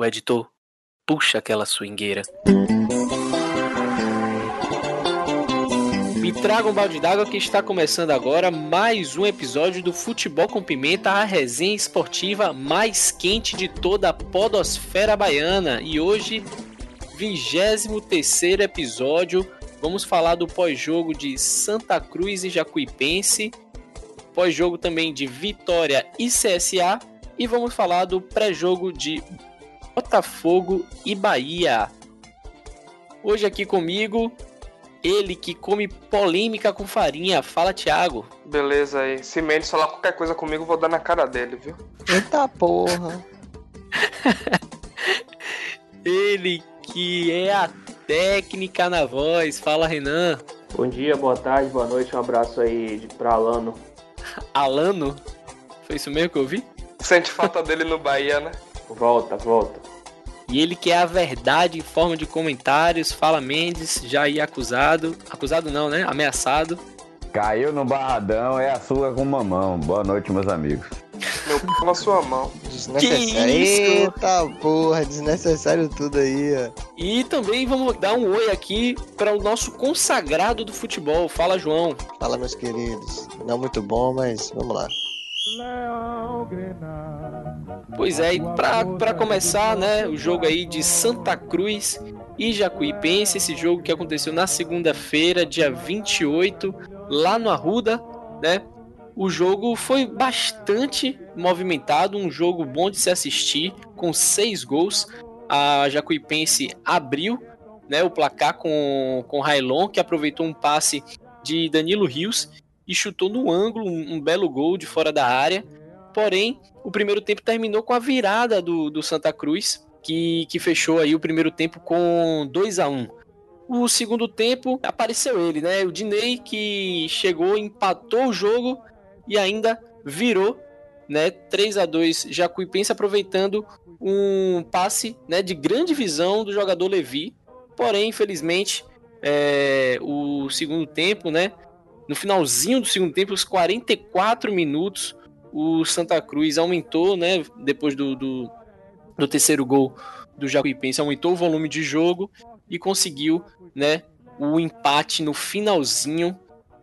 O editor, puxa aquela swingueira. Me traga um balde d'água que está começando agora mais um episódio do Futebol com Pimenta, a resenha esportiva mais quente de toda a podosfera baiana. E hoje, 23 episódio, vamos falar do pós-jogo de Santa Cruz e Jacuipense, pós-jogo também de Vitória e CSA, e vamos falar do pré-jogo de Botafogo e Bahia. Hoje aqui comigo, ele que come polêmica com farinha. Fala, Thiago. Beleza aí. Se Mendes falar qualquer coisa comigo, vou dar na cara dele, viu? Eita porra. ele que é a técnica na voz. Fala, Renan. Bom dia, boa tarde, boa noite. Um abraço aí pra Alano. Alano? Foi isso mesmo que eu vi? Sente falta dele no Bahia, né? Volta, volta. E ele que é a verdade em forma de comentários, fala Mendes, já ia acusado. Acusado não, né? Ameaçado. Caiu no barradão, é a sua com mamão. Boa noite, meus amigos. Meu cu na sua mão. Desnecessário. Eita porra, desnecessário tudo aí, ó. E também vamos dar um oi aqui para o nosso consagrado do futebol. Fala, João. Fala, meus queridos. Não muito bom, mas vamos lá. Pois é, e para começar, né, o jogo aí de Santa Cruz e Jacuipense, esse jogo que aconteceu na segunda-feira, dia 28, lá no Arruda, né? O jogo foi bastante movimentado, um jogo bom de se assistir, com seis gols. A Jacuipense abriu né, o placar com, com Railon, que aproveitou um passe de Danilo Rios e chutou no ângulo um, um belo gol de fora da área. Porém, o primeiro tempo terminou com a virada do, do Santa Cruz, que, que fechou aí o primeiro tempo com 2 a 1 O segundo tempo apareceu ele, né? O Dinei que chegou, empatou o jogo e ainda virou, né? 3 a 2 Jacuipense aproveitando um passe, né, de grande visão do jogador Levi. Porém, infelizmente, é, o segundo tempo, né? No finalzinho do segundo tempo, os 44 minutos, o Santa Cruz aumentou, né? Depois do, do, do terceiro gol do Jacuipense, aumentou o volume de jogo e conseguiu, né? O empate no finalzinho,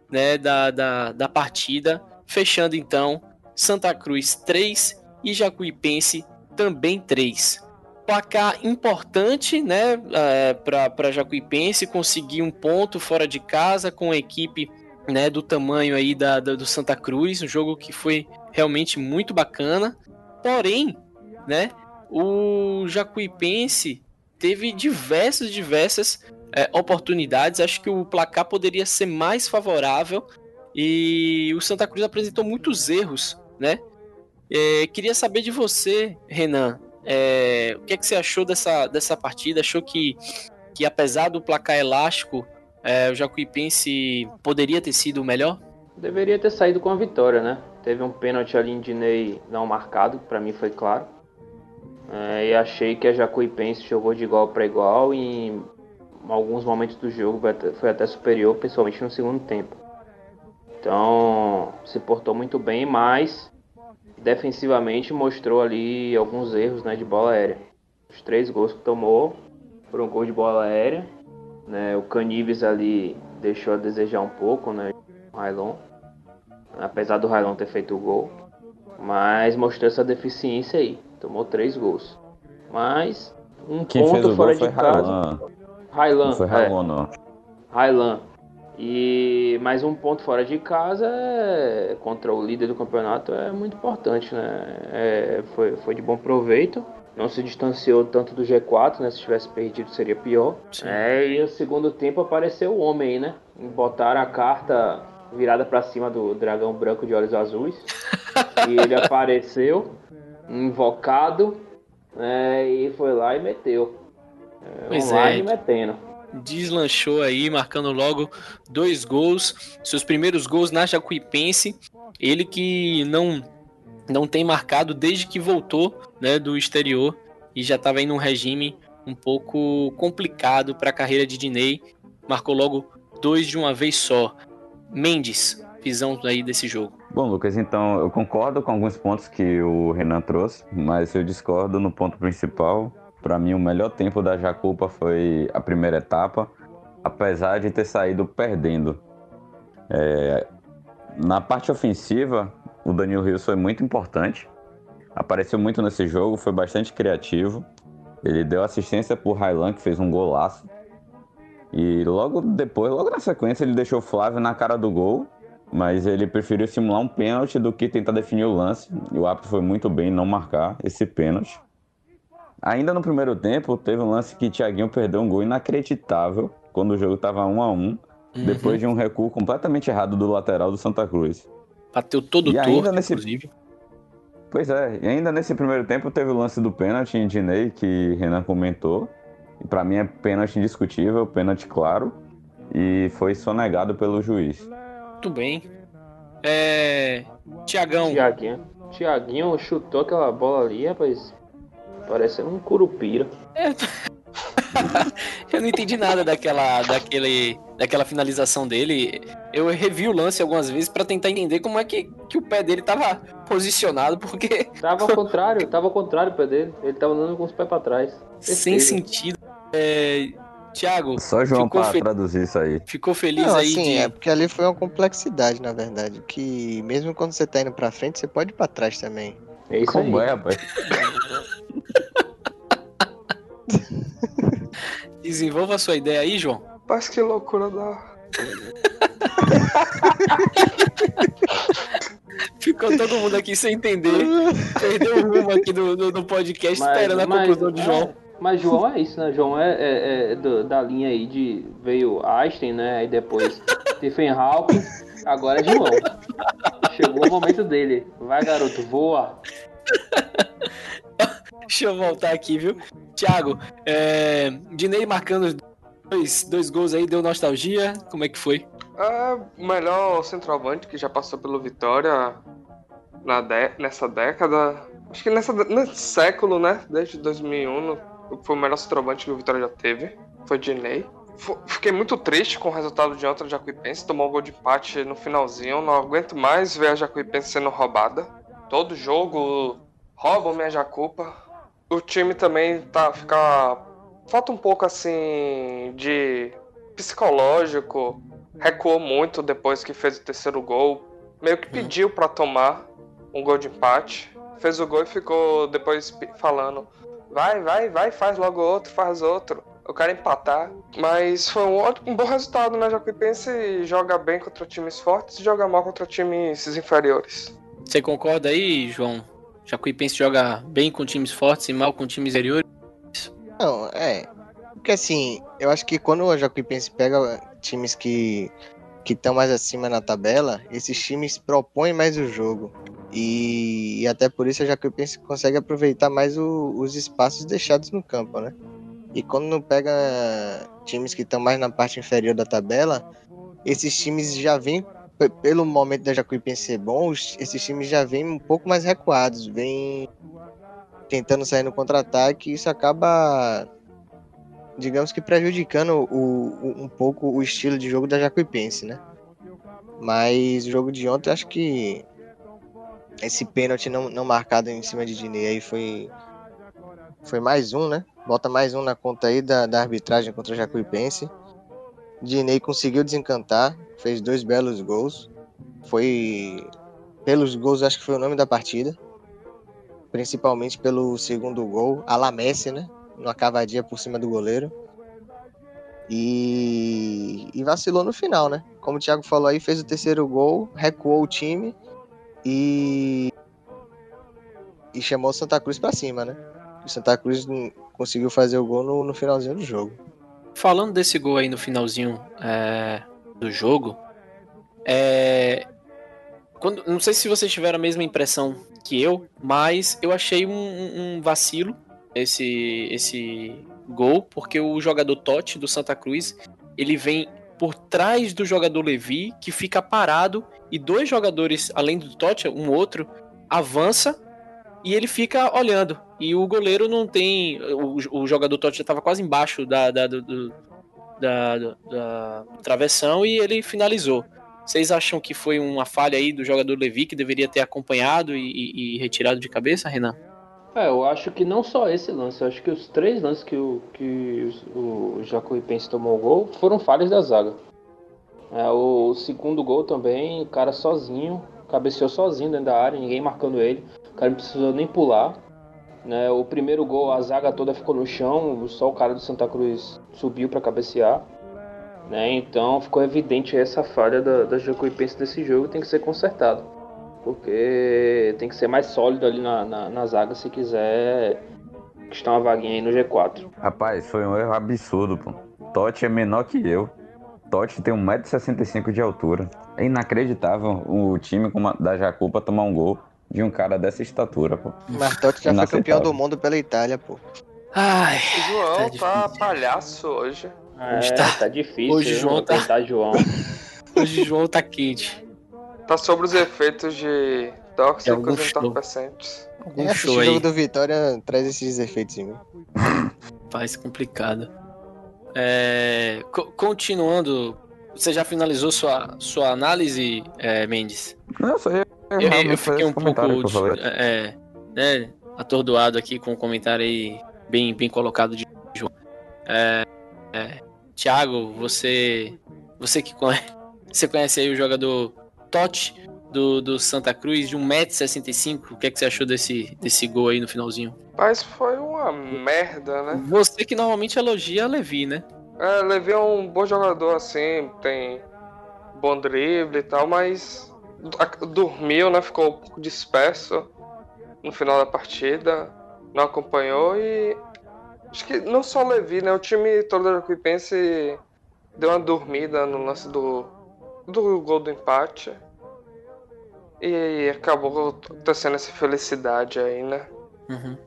né? Da, da, da partida, fechando então Santa Cruz 3 e Jacuipense também 3. Placar importante, né, é, para Jacuipense conseguir um ponto fora de casa com a equipe né, do tamanho aí da, da, do Santa Cruz, um jogo que foi realmente muito bacana. Porém, né, o Jacuipense teve diversas, diversas é, oportunidades. Acho que o placar poderia ser mais favorável e o Santa Cruz apresentou muitos erros, né? É, queria saber de você, Renan, é, o que, é que você achou dessa, dessa partida? Achou que, que apesar do placar elástico, é, o Jacuipense poderia ter sido melhor? Deveria ter saído com a vitória, né? Teve um pênalti ali em Dinei não marcado, para mim foi claro. É, e achei que a Jacuipense jogou de igual para igual e em alguns momentos do jogo foi até, superior, principalmente no segundo tempo. Então se portou muito bem, mas defensivamente mostrou ali alguns erros né, de bola aérea. Os três gols que tomou foram gol de bola aérea né? O Canives ali deixou a desejar um pouco, né? O Railon. Apesar do Railon ter feito o gol. Mas mostrou essa deficiência aí. Tomou três gols. Mas um Quem ponto fora de casa. Railan. Foi Railon, é. não. Railan. E mais um ponto fora de casa é, contra o líder do campeonato é muito importante, né? É, foi, foi de bom proveito não se distanciou tanto do G4, né? Se tivesse perdido seria pior. É, e no segundo tempo apareceu o homem, né? Botaram a carta virada para cima do dragão branco de olhos azuis. e ele apareceu, invocado, né? E foi lá e meteu. É, pois é. metendo. Deslanchou aí, marcando logo dois gols. Seus primeiros gols na Jacuipense. Ele que não não tem marcado desde que voltou né, do exterior e já estava em um regime um pouco complicado para a carreira de Diney. Marcou logo dois de uma vez só. Mendes, visão aí desse jogo. Bom, Lucas, então eu concordo com alguns pontos que o Renan trouxe, mas eu discordo no ponto principal, Para mim, o melhor tempo da Jacupa foi a primeira etapa, apesar de ter saído perdendo. É, na parte ofensiva, o Daniel Rios foi muito importante. Apareceu muito nesse jogo, foi bastante criativo. Ele deu assistência pro Railan, que fez um golaço. E logo depois, logo na sequência, ele deixou o Flávio na cara do gol. Mas ele preferiu simular um pênalti do que tentar definir o lance. E o árbitro foi muito bem em não marcar esse pênalti. Ainda no primeiro tempo, teve um lance que Thiaguinho perdeu um gol inacreditável quando o jogo estava 1 a 1 uhum. depois de um recuo completamente errado do lateral do Santa Cruz. Bateu todo e torto, ainda nesse... inclusive. Pois é, e ainda nesse primeiro tempo teve o lance do pênalti em Dinei, que Renan comentou. E para mim é pênalti indiscutível, pênalti claro. E foi sonegado pelo juiz. Muito bem. É. Tiagão. Tiaguinho. Tiaguinho chutou aquela bola ali, rapaz. Parece um curupira. É. eu não entendi nada daquela, daquele, daquela finalização dele. Eu revi o lance algumas vezes para tentar entender como é que, que o pé dele tava posicionado, porque. Tava ao contrário, tava ao contrário o pé dele. Ele tava andando com os pés pra trás. Sem sentido. É, Tiago. Só João para fe... traduzir isso aí. Ficou feliz Não, aí? Sim, de... é porque ali foi uma complexidade, na verdade. Que mesmo quando você tá indo pra frente, você pode ir pra trás também. É isso Como aí. é, rapaz? Desenvolva a sua ideia aí, João. Mas que loucura da. Ficou todo mundo aqui sem entender. Perdeu o rumo aqui do, do, do podcast, mas, esperando a mas, conclusão de João. É, mas João é isso, né? João é, é, é do, da linha aí de. Veio Einstein, né? Aí depois Stephen Hawking. Agora é João. Chegou o momento dele. Vai, garoto, voa. Deixa eu voltar aqui, viu? Thiago, é... Dinei marcando dois, dois gols aí, deu nostalgia. Como é que foi? É o melhor centroavante que já passou pelo Vitória na de... nessa década. Acho que nessa... nesse século, né? Desde 2001, foi o melhor centroavante que o Vitória já teve. Foi Dinei. Fiquei muito triste com o resultado de ontem Jacuipense. Tomou um gol de empate no finalzinho. Não aguento mais ver a Jacuipense sendo roubada. Todo jogo roubam minha Jacupa. O time também tá fica falta um pouco assim de psicológico. Recuou muito depois que fez o terceiro gol. Meio que pediu para tomar um gol de empate. Fez o gol e ficou depois falando: vai, vai, vai, faz logo outro, faz outro. Eu quero empatar. Mas foi um, ótimo, um bom resultado, né? Jacuipense joga bem contra times fortes e joga mal contra times inferiores. Você concorda aí, João? Jacuipense joga bem com times fortes e mal com times inferiores? Não, é. Porque assim, eu acho que quando o Jacuipense pega times que que estão mais acima na tabela, esses times propõem mais o jogo. E, e até por isso a Jacuipense consegue aproveitar mais o, os espaços deixados no campo, né? E quando não pega times que estão mais na parte inferior da tabela, esses times já vêm pelo momento da Jacuipense ser bom, esses times já vêm um pouco mais recuados, vêm tentando sair no contra-ataque, e isso acaba, digamos que prejudicando o, o, um pouco o estilo de jogo da Jacuipense, né? Mas o jogo de ontem, acho que esse pênalti não, não marcado em cima de Dinei aí foi, foi mais um, né? Bota mais um na conta aí da, da arbitragem contra a Jacuipense. Dinei conseguiu desencantar, fez dois belos gols. Foi pelos gols, acho que foi o nome da partida. Principalmente pelo segundo gol, a la Messi, né? Numa cavadinha por cima do goleiro. E, e vacilou no final, né? Como o Thiago falou aí, fez o terceiro gol, recuou o time e e chamou o Santa Cruz para cima, né? O Santa Cruz conseguiu fazer o gol no, no finalzinho do jogo. Falando desse gol aí no finalzinho é, do jogo, é, quando, não sei se vocês tiveram a mesma impressão que eu, mas eu achei um, um vacilo esse, esse gol, porque o jogador Totti do Santa Cruz ele vem por trás do jogador Levi, que fica parado, e dois jogadores, além do Totti, um outro, avança e ele fica olhando. E o goleiro não tem. O, o jogador Totti estava quase embaixo da, da, do, da, da, travessão e ele finalizou. Vocês acham que foi uma falha aí do jogador Levi que deveria ter acompanhado e, e, e retirado de cabeça, Renan? É, eu acho que não só esse lance, eu acho que os três lances que o, que o tomou o gol foram falhas da zaga. É, o segundo gol também, o cara sozinho, cabeceou sozinho dentro da área, ninguém marcando ele, o cara não precisou nem pular. Né? O primeiro gol, a zaga toda ficou no chão, só o cara do Santa Cruz subiu para cabecear. Né? Então ficou evidente essa falha da, da Jacuipense desse jogo tem que ser consertado. Porque tem que ser mais sólido ali na, na, na zaga se quiser conquistar uma vaguinha aí no G4. Rapaz, foi um erro absurdo, pô. Totti é menor que eu. Totti tem 1,65m de altura. É inacreditável o time da Jacupa tomar um gol de um cara dessa estatura, pô. Mas Totti já foi campeão do mundo pela Itália, pô. Ai, o João tá, tá palhaço hoje. É, hoje tá, tá difícil. Hoje João tá... João. hoje João tá quente. Tá sobre os efeitos de tóxicos e entorpecentes. Algum é, show o jogo do Vitória traz esses efeitos em mim. Faz complicado. É, continuando, você já finalizou sua, sua análise, é, Mendes? Não, só ia eu, eu, eu fiquei um pouco é, né, atordoado aqui com o comentário aí bem, bem colocado de João. É, é, Thiago, você você que conhece, você conhece aí o jogador Totti do, do Santa Cruz de 1,65m. O que, é que você achou desse, desse gol aí no finalzinho? Mas foi uma merda, né? Você que normalmente elogia Levi, né? É, Levi é um bom jogador assim, tem bom drible e tal, mas dormiu, né? Ficou um pouco disperso no final da partida, não acompanhou e acho que não só o Levi, né? O time todo da Jacuipense deu uma dormida no lance do, do gol do empate. E acabou tendo essa felicidade aí, né? Uhum.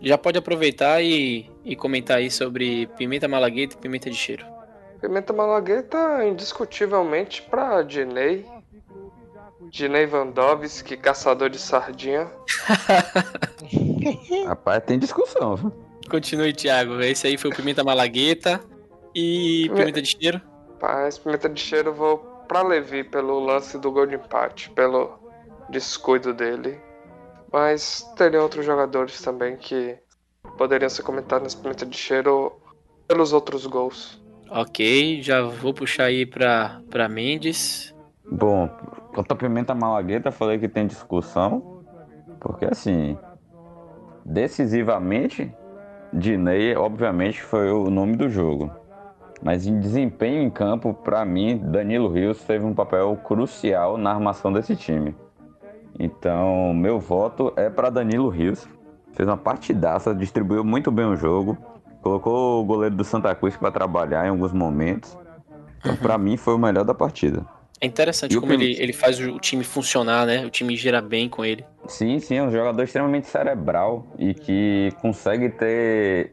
Já pode aproveitar e, e comentar aí sobre pimenta malagueta e pimenta de cheiro. Pimenta malagueta, indiscutivelmente, pra Dinei. Dinei Vandovski, caçador de sardinha. Rapaz, tem discussão, viu? Continue, Thiago. Esse aí foi o Pimenta Malagueta. E Pimenta de Cheiro? Rapaz, Pimenta de Cheiro eu vou pra Levi pelo lance do gol de empate, pelo descuido dele. Mas teriam outros jogadores também que poderiam ser comentados nesse Pimenta de Cheiro pelos outros gols. Ok, já vou puxar aí pra, pra Mendes. Bom, quanto a Pimenta Malagueta, falei que tem discussão, porque assim, decisivamente, Dinei, obviamente, foi o nome do jogo. Mas em desempenho em campo, para mim, Danilo Rios teve um papel crucial na armação desse time. Então, meu voto é para Danilo Rios. Fez uma partidaça, distribuiu muito bem o jogo, colocou o goleiro do Santa Cruz para trabalhar em alguns momentos. Então, para mim, foi o melhor da partida. É interessante e como ele, ele faz o time funcionar, né? O time gira bem com ele. Sim, sim, é um jogador extremamente cerebral e que consegue ter.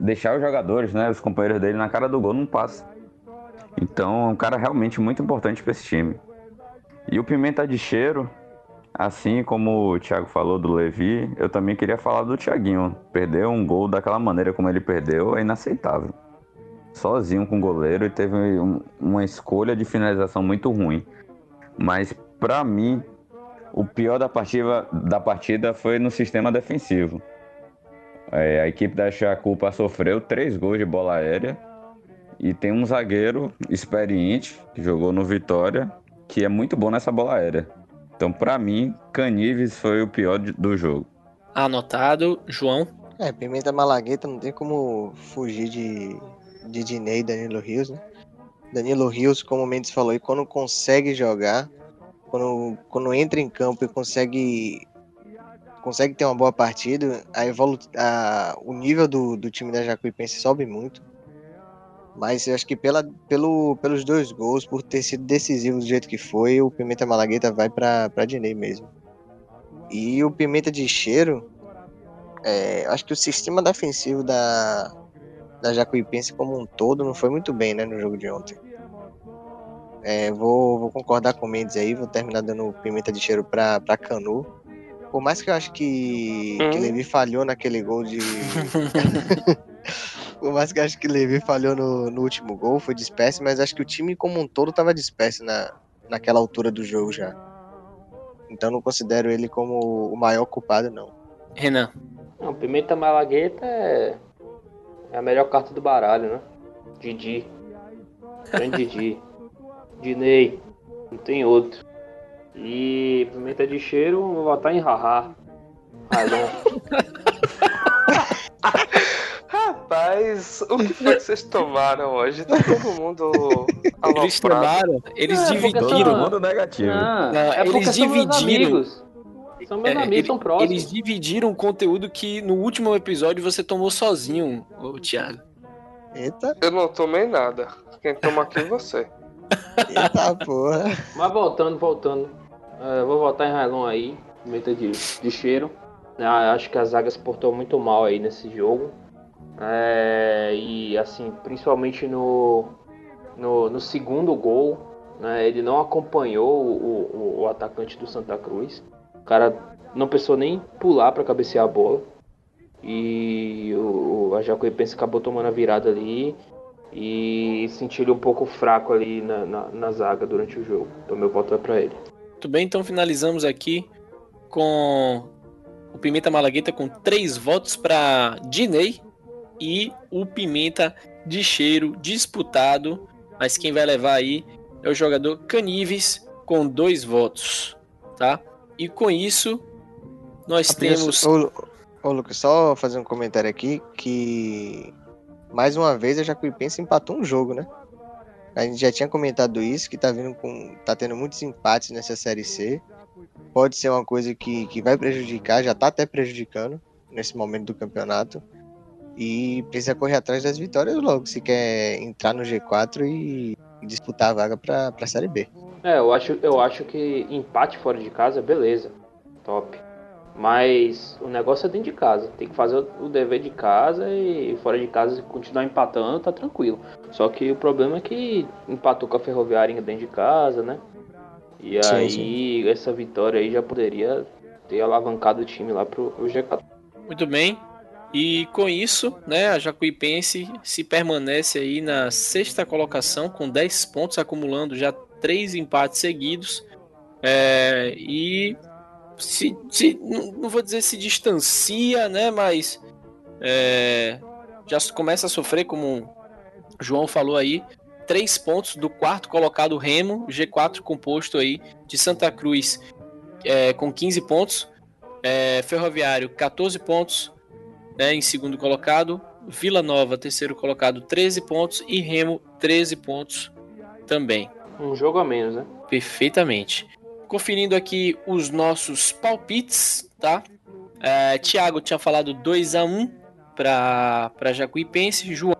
deixar os jogadores, né? Os companheiros dele na cara do gol não passa. Então é um cara realmente muito importante para esse time. E o Pimenta de Cheiro, assim como o Thiago falou do Levi, eu também queria falar do Thiaguinho. Perder um gol daquela maneira como ele perdeu é inaceitável sozinho com o goleiro e teve um, uma escolha de finalização muito ruim. Mas para mim, o pior da partida, da partida foi no sistema defensivo. É, a equipe da Chacupa sofreu três gols de bola aérea e tem um zagueiro experiente que jogou no Vitória que é muito bom nessa bola aérea. Então, para mim, Canives foi o pior do jogo. Anotado, João. É, Pimenta Malagueta não tem como fugir de de Dinei e Danilo Rios, né? Danilo Rios, como o Mendes falou, e quando consegue jogar, quando, quando entra em campo e consegue consegue ter uma boa partida, a evolu a, o nível do, do time da Jacuipense sobe muito. Mas eu acho que pela, pelo, pelos dois gols, por ter sido decisivo do jeito que foi, o Pimenta Malagueta vai para Dinei mesmo. E o Pimenta de Cheiro, é, acho que o sistema defensivo da, da Jacuipense como um todo não foi muito bem, né, no jogo de ontem. É, vou, vou concordar com o Mendes aí, vou terminar dando pimenta de cheiro pra, pra Canu. Por mais que eu acho que, hum. que Levi falhou naquele gol de. Por mais que eu acho que Levi falhou no, no último gol, foi disperso, mas acho que o time como um todo tava disperso na, naquela altura do jogo já. Então não considero ele como o maior culpado, não. Renan. Não, Pimenta Malagueta é... é a melhor carta do baralho, né? Didi. Grande Didi. Dinei. Não tem outro. E pimenta de cheiro, vou votar em Haha. Rapaz, o que foi que vocês tomaram hoje? Tá todo mundo Eles aloprado. tomaram, eles É, Todo dividiram. são- mundo negativo. Não, Não, é porque eles são meus dividiram. São meus É, amigos, ele- são próximos. Eles dividiram o conteúdo que no último episódio você tomou sozinho, ô Thiago. Eita, Eu não tomei nada. Quem toma aqui é você. eita porra. Mas voltando, voltando. É, eu vou votar em Railon aí, pimenta de, de cheiro. né, acho que a zaga se portou muito mal aí nesse jogo. É, e assim, principalmente no, no, no segundo gol, né, ele não acompanhou o, o, o atacante do Santa Cruz. O cara não pensou nem pular para cabecear a bola. E o, o- a Jacuipense acabou tomando a virada ali e senti ele um pouco fraco ali na, na, na zaga durante o jogo. Então meu voto é pra ele. Muito bem, então finalizamos aqui com o Pimenta Malagueta com três votos para Dinei e o Pimenta de Cheiro disputado, mas quem vai levar aí é o jogador Canives com dois votos, tá? E com isso nós temos Ô, ô, Lucas, só fazer um comentário aqui que mais uma vez a Jacuipense empatou um jogo, né? A gente já tinha comentado isso, que tá vindo com. tá tendo muitos empates nessa série C. Pode ser uma coisa que, que vai prejudicar, já tá até prejudicando nesse momento do campeonato. E precisa correr atrás das vitórias logo, se quer entrar no G4 e disputar a vaga pra, pra série B. É, eu acho, eu acho que empate fora de casa, beleza. Top. Mas o negócio é dentro de casa. Tem que fazer o dever de casa e fora de casa se continuar empatando, tá tranquilo. Só que o problema é que empatou com a Ferroviária dentro de casa, né? E Sim, aí essa vitória aí já poderia ter alavancado o time lá pro, pro G4. Muito bem. E com isso, né, a Jacuipense se permanece aí na sexta colocação com 10 pontos, acumulando já três empates seguidos. É, e se, se- não vou dizer se distancia, né, mas é, já começa a sofrer, como o João falou aí, três pontos do quarto colocado Remo, G4 composto aí de Santa Cruz é, com 15 pontos, é, Ferroviário 14 pontos, né, em segundo colocado, Vila Nova terceiro colocado 13 pontos e Remo 13 pontos também. Um jogo a menos, né? Perfeitamente. Conferindo aqui os nossos palpites, tá? É, Thiago tinha falado 2 a 1 para Jacuipense, João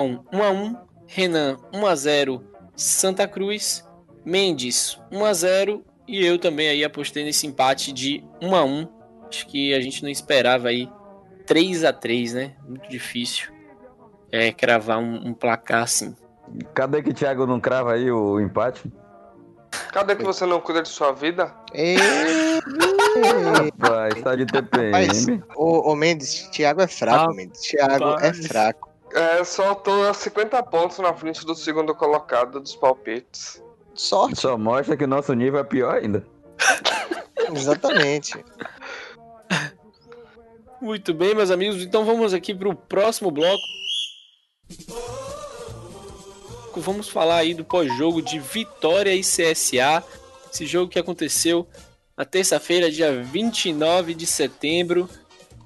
1 a 1, Renan 1 a 0, Santa Cruz, Mendes 1 a 0 e eu também aí apostei nesse empate de 1 a 1. Acho que a gente não esperava aí 3 a 3, né? Muito difícil é cravar um, um placar assim. Cadê que o Thiago não crava aí o empate? Cadê que você não cuida de sua vida? Rapaz, tá de Mas, TPM. ô, ô Mendes, Thiago é fraco, Ah, Mendes. Thiago é rapaz. fraco. É, só tô a 50 pontos na frente do segundo colocado dos palpites. Sorte. Só mostra que o nosso nível é pior ainda. Exatamente. Muito bem, meus amigos. Então vamos aqui para o próximo bloco. Vamos falar aí do pós-jogo de Vitória e CSA. Esse jogo que aconteceu na terça-feira, dia 29 de setembro,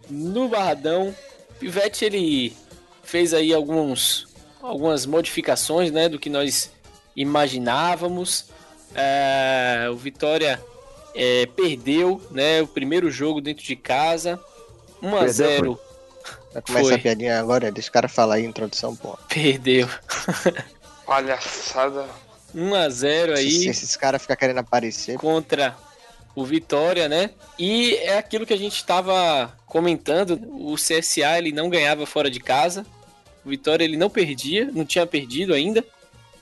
no Barradão. Pivete ele fez aí alguns, algumas modificações né, do que nós imaginávamos. É, o Vitória é, perdeu né, o primeiro jogo dentro de casa. 1 a Perdeu, 0 Vai começar Foi. a piadinha agora, deixa o cara falar aí a introdução, pô. Perdeu. Palhaçada. 1 a 0 aí. Se esses caras ficam querendo aparecer, contra o Vitória, né? E é aquilo que a gente estava comentando, o CSA ele não ganhava fora de casa, o Vitória ele não perdia, não tinha perdido ainda,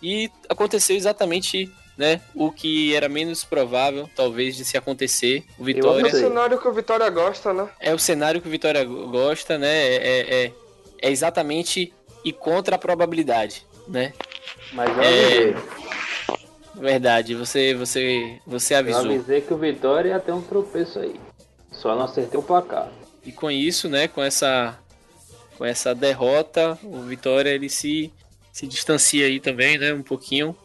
e aconteceu exatamente, né, o que era menos provável, talvez, de se acontecer. O É Vitória o cenário que o Vitória gosta, né? é o cenário que o Vitória gosta, né? É, é, é exatamente e contra a probabilidade, né? Mas eu É. Verdade, você, você, você Eu avisou. avisei que o Vitória ia ter um tropeço aí. Só não acertei o placar. E com isso, né, com essa com essa derrota, o Vitória ele se, se distancia aí também, né, um pouquinho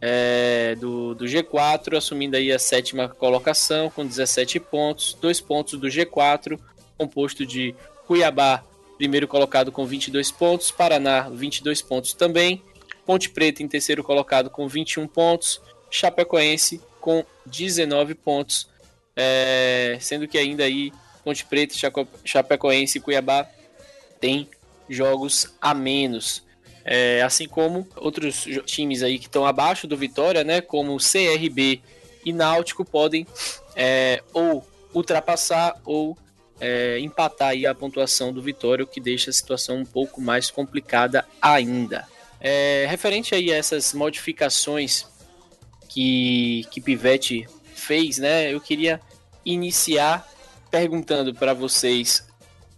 é, do, do G4, assumindo aí a sétima colocação com 17 pontos, dois pontos do G4, composto de Cuiabá, primeiro colocado com 22 pontos, Paraná 22 pontos também, Ponte Preta em terceiro colocado com 21 pontos, Chapecoense com 19 pontos, é, sendo que ainda aí Ponte Preta, Chapecoense e Cuiabá tem jogos a menos. É, assim como outros times aí que estão abaixo do Vitória, né, como CRB e Náutico, podem é, ou ultrapassar ou é, empatar aí a pontuação do Vitória, o que deixa a situação um pouco mais complicada ainda. É, referente aí a essas modificações que, que Pivete fez, né, eu queria iniciar perguntando para vocês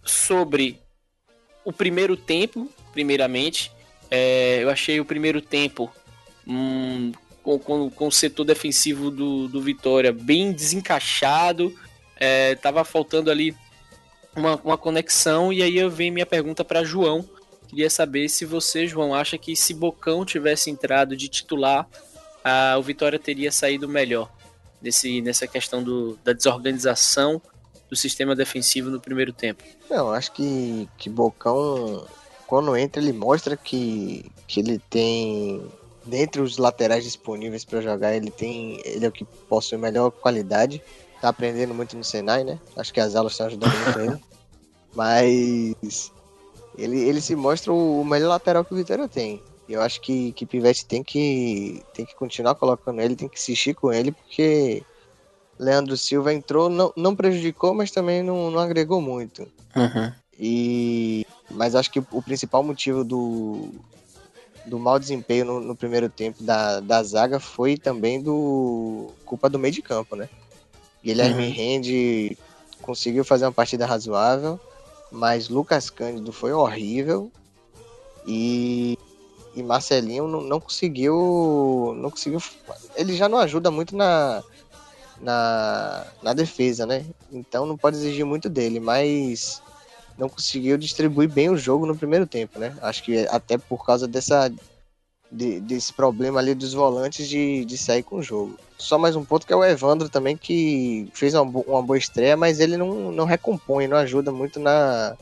sobre o primeiro tempo, primeiramente. É, eu achei o primeiro tempo hum, com, com, com, o setor defensivo do, do Vitória bem desencaixado. É, tava faltando ali uma, uma conexão. E aí eu venho minha pergunta para João. Queria saber se você, João, acha que se Bocão tivesse entrado de titular, a, o Vitória teria saído melhor nesse, nessa questão do, da desorganização do sistema defensivo no primeiro tempo. Não, acho que, que Bocão, quando entra, ele mostra que, que ele tem. Dentre os laterais disponíveis para jogar, ele tem. Ele é o que possui melhor qualidade. Tá aprendendo muito no Senai, né? Acho que as aulas estão ajudando muito ele. Mas ele, ele se mostra o, melhor lateral que o Vitória tem. Eu acho que, que Pivete tem que, tem que continuar colocando ele, tem que insistir com ele, porque Leandro Silva entrou, não, não prejudicou, mas também não, não agregou muito. Uhum. E, mas acho que o principal motivo do, do mau desempenho no, no, primeiro tempo da, da zaga foi também do culpa do meio de campo, né? Guilherme uhum. Rende conseguiu fazer uma partida razoável, mas Lucas Cândido foi horrível e, e Marcelinho não, não conseguiu não conseguiu ele já não ajuda muito na na, na defesa, né? Então não pode exigir muito dele, mas não conseguiu distribuir bem o jogo no primeiro tempo, né? Acho que até por causa dessa de, desse problema ali dos volantes de, de sair com o jogo. Só mais um ponto que é o Evandro também, que fez uma, uma boa estreia, mas ele não, não recompõe, não ajuda muito na,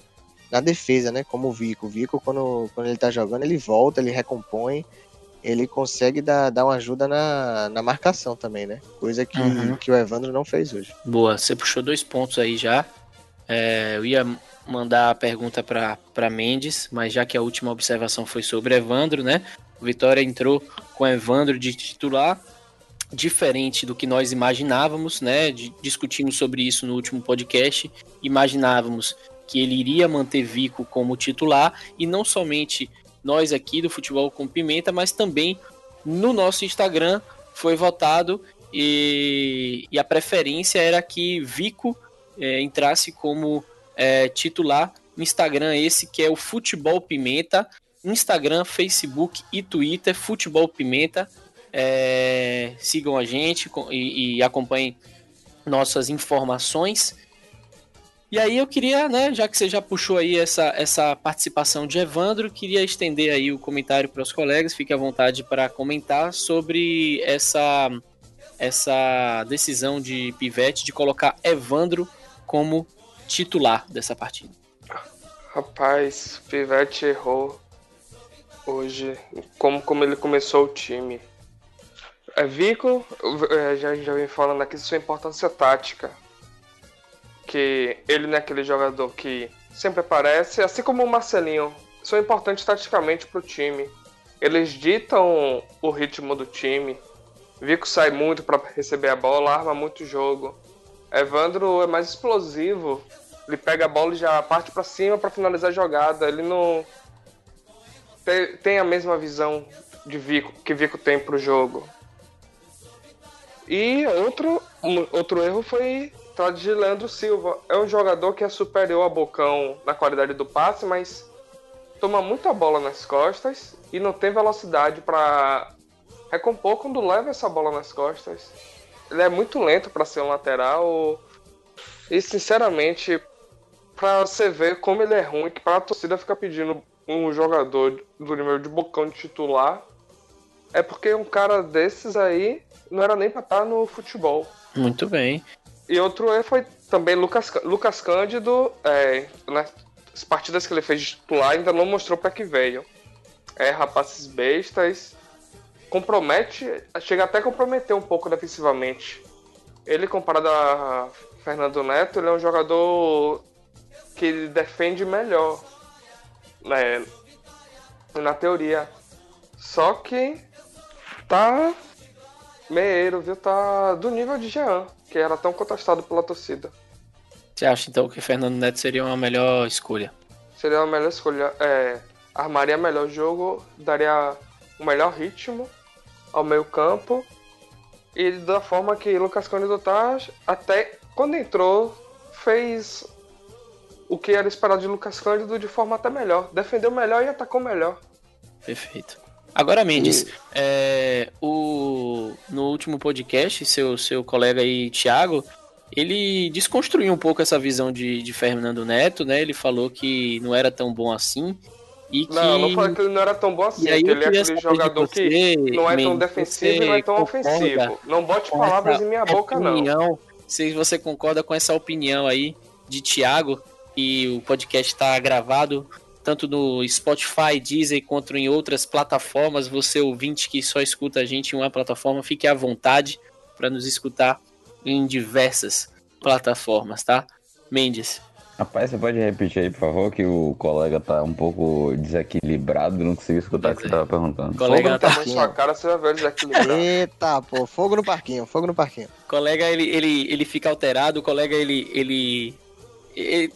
na defesa, né? Como o Vico. O Vico, quando, quando ele tá jogando, ele volta, ele recompõe ele consegue dar, dar uma ajuda na, na marcação também, né? Coisa que, uhum. que o Evandro não fez hoje. Boa, você puxou dois pontos aí já. É, eu ia mandar a pergunta para Mendes, mas já que a última observação foi sobre Evandro, né? O Vitória entrou com Evandro de titular, diferente do que nós imaginávamos, né? discutimos sobre isso no último podcast. Imaginávamos que ele iria manter Vico como titular e não somente nós aqui do Futebol com Pimenta, mas também no nosso Instagram foi votado e, e a preferência era que Vico é, entrasse como é, titular Instagram esse que é o Futebol Pimenta, Instagram, Facebook e Twitter, Futebol Pimenta. É, sigam a gente e, e acompanhem nossas informações. E aí eu queria, né, já que você já puxou aí essa, essa participação de Evandro, queria estender aí o comentário para os colegas, fique à vontade para comentar sobre essa essa decisão de Pivete de colocar Evandro como titular dessa partida. Rapaz, Pivete errou hoje, como, como ele começou o time. É, Vico, já, já vem falando aqui sua importância tática que ele não é aquele jogador que sempre aparece, assim como o Marcelinho, são importantes taticamente para o time. Eles ditam o ritmo do time. Vico sai muito para receber a bola, arma muito o jogo. Evandro é mais explosivo. Ele pega a bola e já parte para cima para finalizar a jogada. Ele não tem a mesma visão de Vico que Vico tem para o jogo. E outro, outro erro foi Tá de Leandro Silva. É um jogador que é superior a Bocão na qualidade do passe, mas toma muita bola nas costas e não tem velocidade para recompor quando leva essa bola nas costas. Ele é muito lento para ser um lateral. E sinceramente, pra você ver como ele é ruim, que pra a torcida ficar pedindo um jogador do nível de bocão de titular, é porque um cara desses aí não era nem pra estar no futebol. Muito bem. E outro erro foi também Lucas, Lucas Cândido, é, nas partidas que ele fez de titular, ainda não mostrou para que veio. É, rapazes bestas, compromete, chega até a comprometer um pouco defensivamente. Ele, comparado a Fernando Neto, ele é um jogador que defende melhor, né, na teoria. Só que tá meio, viu? Tá do nível de Jean, que era tão contestado pela torcida. Você acha então que Fernando Neto seria uma melhor escolha? Seria uma melhor escolha. É, armaria melhor jogo, daria um melhor ritmo ao meio campo. E da forma que Lucas Cândido tá, até quando entrou, fez o que era esperado de Lucas Cândido de forma até melhor. Defendeu melhor e atacou melhor. Perfeito. Agora, Mendes, e... é, o, no último podcast, seu, seu colega aí, Thiago, ele desconstruiu um pouco essa visão de, de Fernando Neto, né? Ele falou que não era tão bom assim. E que... Não, não falei que ele não era tão bom assim, ele é aquele jogador você, que não é tão defensivo e não é tão ofensivo. Não bote palavras em minha boca, opinião, não. Se você concorda com essa opinião aí de Thiago, e o podcast está gravado tanto no Spotify, Deezer, quanto em outras plataformas. Você ouvinte que só escuta a gente em uma plataforma, fique à vontade para nos escutar em diversas plataformas, tá? Mendes. Rapaz, você pode repetir aí, por favor, que o colega tá um pouco desequilibrado, não consegui escutar o que você tava perguntando. O colega fogo tá... no sua cara, você vai ver desequilibrado. Eita, pô, fogo no parquinho, fogo no parquinho. O colega, ele, ele, ele fica alterado, o colega, ele, ele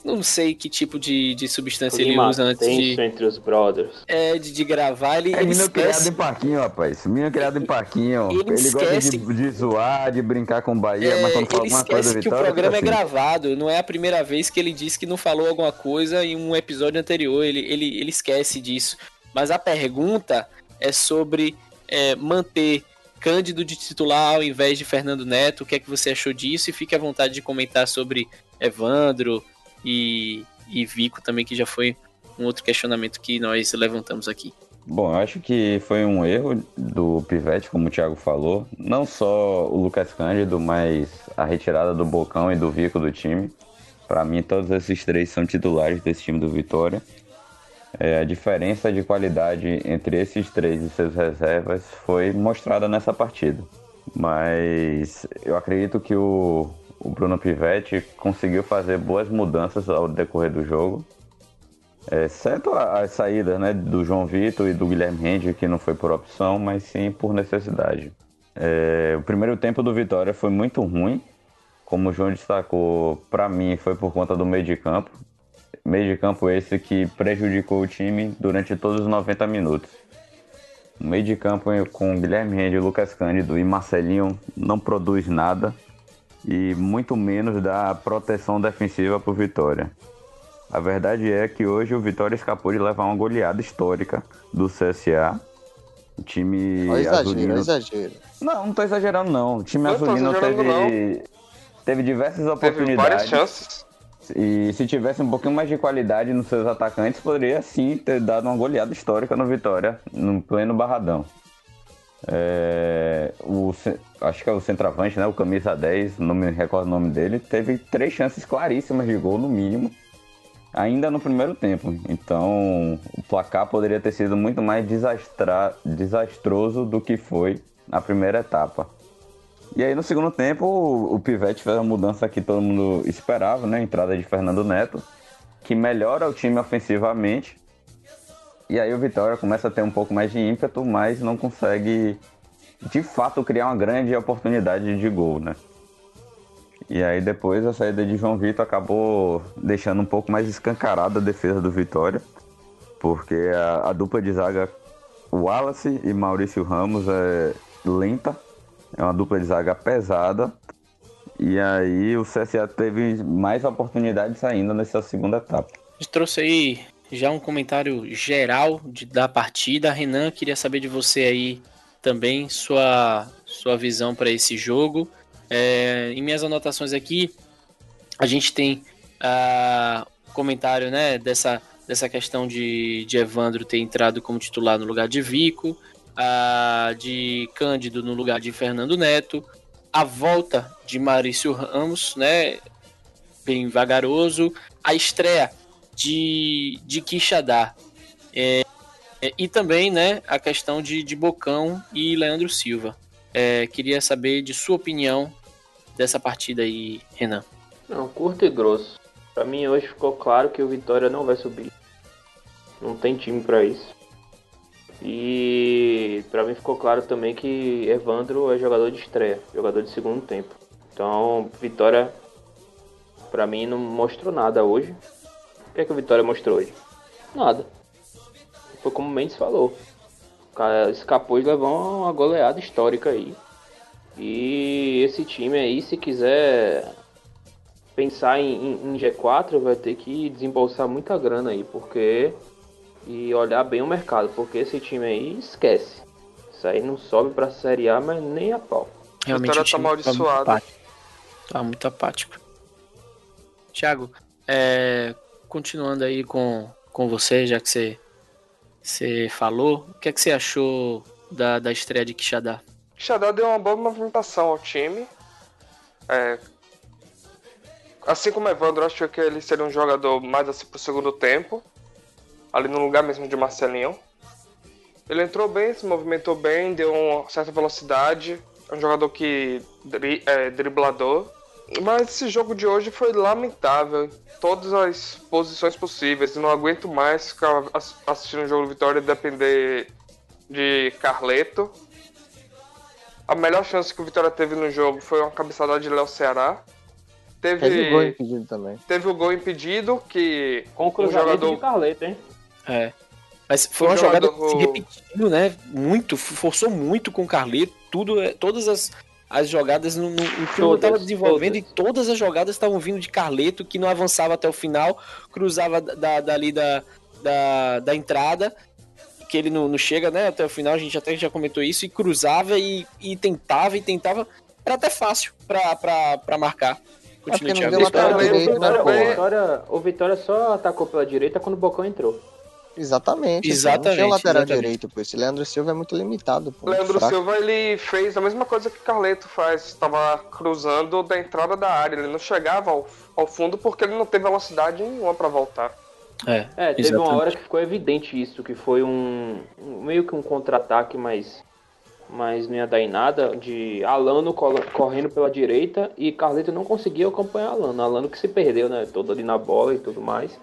não sei que tipo de, de substância ele usa antes de. entre os brothers. É, de, de gravar, ele. É ele menino criado em parquinho, rapaz. Menino criado em parquinho. Ele, ele esquece... gosta de, de, zoar, de brincar com Bahia, é, mas quando fala alguma coisa Vitória. que o programa é assim. gravado. Não é a primeira vez que ele disse que não falou alguma coisa em um episódio anterior. Ele, ele, ele esquece disso. Mas a pergunta é sobre é, manter Cândido de titular ao invés de Fernando Neto. O que é que você achou disso? E fique à vontade de comentar sobre Evandro e, e Vico também, que já foi um outro questionamento que nós levantamos aqui. Bom, eu acho que foi um erro do Pivete, como o Thiago falou. Não só o Lucas Cândido, mas a retirada do Bocão e do Vico do time. Para mim, todos esses três são titulares desse time do Vitória. É, a diferença de qualidade entre esses três e seus reservas foi mostrada nessa partida. Mas eu acredito que o, o Bruno Pivetti conseguiu fazer boas mudanças ao decorrer do jogo. Exceto as saídas né, do João Vitor e do Guilherme Rende, que não foi por opção, mas sim por necessidade. É, o primeiro tempo do Vitória foi muito ruim. Como o João destacou, para mim foi por conta do meio de campo. Meio de campo esse que prejudicou o time durante todos os 90 minutos. O meio de campo com Guilherme Rende, Lucas Cândido e Marcelinho não produz nada e muito menos da proteção defensiva para o Vitória. A verdade é que hoje o Vitória escapou de levar uma goleada histórica do CSA. O time Olha exagero, azulino... exagero. Não, não tô exagerando não. O time não azulino teve, não. teve diversas oportunidades. Teve várias chances. E se tivesse um pouquinho mais de qualidade nos seus atacantes, poderia sim ter dado uma goleada histórica no Vitória, no pleno Barradão. É, o, acho que é o centroavante, né? O camisa 10, não me recordo o nome dele, teve três chances claríssimas de gol, no mínimo, ainda no primeiro tempo. Então, o placar poderia ter sido muito mais desastra, desastroso do que foi na primeira etapa. E aí, no segundo tempo, o, o Pivete fez a mudança que todo mundo esperava, né? A entrada de Fernando Neto, que melhora o time ofensivamente e aí o Vitória começa a ter um pouco mais de ímpeto, mas não consegue de fato criar uma grande oportunidade de gol, né? E aí depois a saída de João Vitor acabou deixando um pouco mais escancarada a defesa do Vitória, porque a, a dupla de zaga Wallace e Maurício Ramos é lenta, é uma dupla de zaga pesada. E aí o CSA teve mais oportunidades ainda nessa segunda etapa. A gente trouxe aí já um comentário geral de, da partida. Renan, queria saber de você aí também sua, sua visão para esse jogo. É, em minhas anotações aqui, a gente tem uh, comentário, né, dessa, dessa questão de, de Evandro ter entrado como titular no lugar de Vico, a, de Cândido no lugar de Fernando Neto, a volta de Maurício Ramos, né, bem vagaroso, a estreia de, de Quixadá, é, é, e também, né, a questão de, de Bocão e Leandro Silva. É, queria saber de sua opinião dessa partida aí, Renan. Não, curto e grosso. Para mim hoje ficou claro que o Vitória não vai subir. Não tem time para isso. E para mim ficou claro também que Evandro é jogador de estreia, jogador de segundo tempo. Então, Vitória para mim não mostrou nada hoje. O que é que o Vitória mostrou hoje? Nada. Foi como o Mendes falou. O cara escapou de levar uma goleada histórica aí. E esse time aí, se quiser pensar em, em, G4, vai ter que desembolsar muita grana aí, porque. E olhar bem o mercado, porque esse time aí esquece. Isso aí não sobe pra Série A, mas nem a pau. Realmente o, o tá amaldiçoado. Tá muito, tá muito apático. Thiago, é, continuando aí com, com você, já que você, você falou, o que é que você achou da, da estreia de Quixadá? Quixadá deu uma boa movimentação ao time. É, assim como Evandro, achou que ele seria um jogador mais assim pro segundo tempo. Ali no lugar mesmo de Marcelinho. Ele entrou bem, se movimentou bem, deu uma certa velocidade. É um jogador que dri é driblador. Mas esse jogo de hoje foi lamentável. Todas as posições possíveis. Não aguento mais ficar assistindo o jogo do Vitória e depender de Carleto. A melhor chance que o Vitória teve no jogo foi uma cabeçada de Léo Ceará. Teve, teve o gol impedido também. Teve o gol impedido que com o cruzamento jogador... de Carleto, hein? É. Mas foi uma jogada que se repetiu, né? Muito, forçou muito com o Carleto, tudo, é, todas as, as jogadas no, no, o que estava desenvolvendo todas. e todas as jogadas estavam vindo de Carleto, que não avançava até o final, cruzava da, dali da, da, da entrada, que ele não, não, chega né, até o final, a gente até já comentou isso, e cruzava e, e tentava e tentava. Era até fácil para marcar. Continua, Thiago. Vitória, o, Vitória, o Vitória só atacou pela direita quando o Bocão entrou. Exatamente. Exatamente. Não tinha lateral exatamente. direito, pô. Esse Leandro Silva é muito limitado. Pô, Leandro Silva, ele fez a mesma coisa que Carleto faz. Estava cruzando da entrada da área. Ele não chegava ao, ao fundo porque ele não teve velocidade nenhuma para voltar. É, é teve exatamente. uma hora que ficou evidente isso, que foi um, um meio que um contra-ataque, mas mas não ia dar em nada, de Alano correndo pela direita e Carleto não conseguia acompanhar Alano. Alano que se perdeu, né? Todo ali na bola e tudo mais.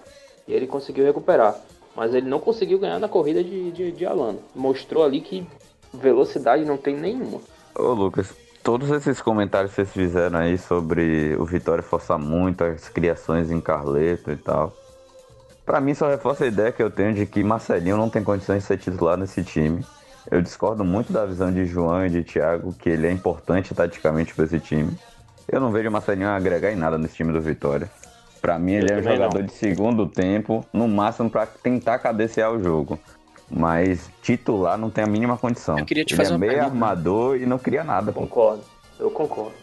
E ele conseguiu recuperar. Mas ele não conseguiu ganhar na corrida de, de, de Alano. Mostrou ali que velocidade não tem nenhuma. Ô Lucas, todos esses comentários que vocês fizeram aí sobre o Vitória forçar muito as criações em Carleto e tal. Para mim só reforça a ideia que eu tenho de que Marcelinho não tem condições de ser titular nesse time. Eu discordo muito da visão de João e de Thiago, que ele é importante taticamente para esse time. Eu não vejo o Marcelinho agregar em nada nesse time do Vitória. Para mim, ele é um jogador não. de segundo tempo, no máximo para tentar cabecear o jogo. Mas titular não tem a mínima condição. Eu queria te ele fazer é uma meio pergunta. armador e não cria nada. Concordo, eu concordo.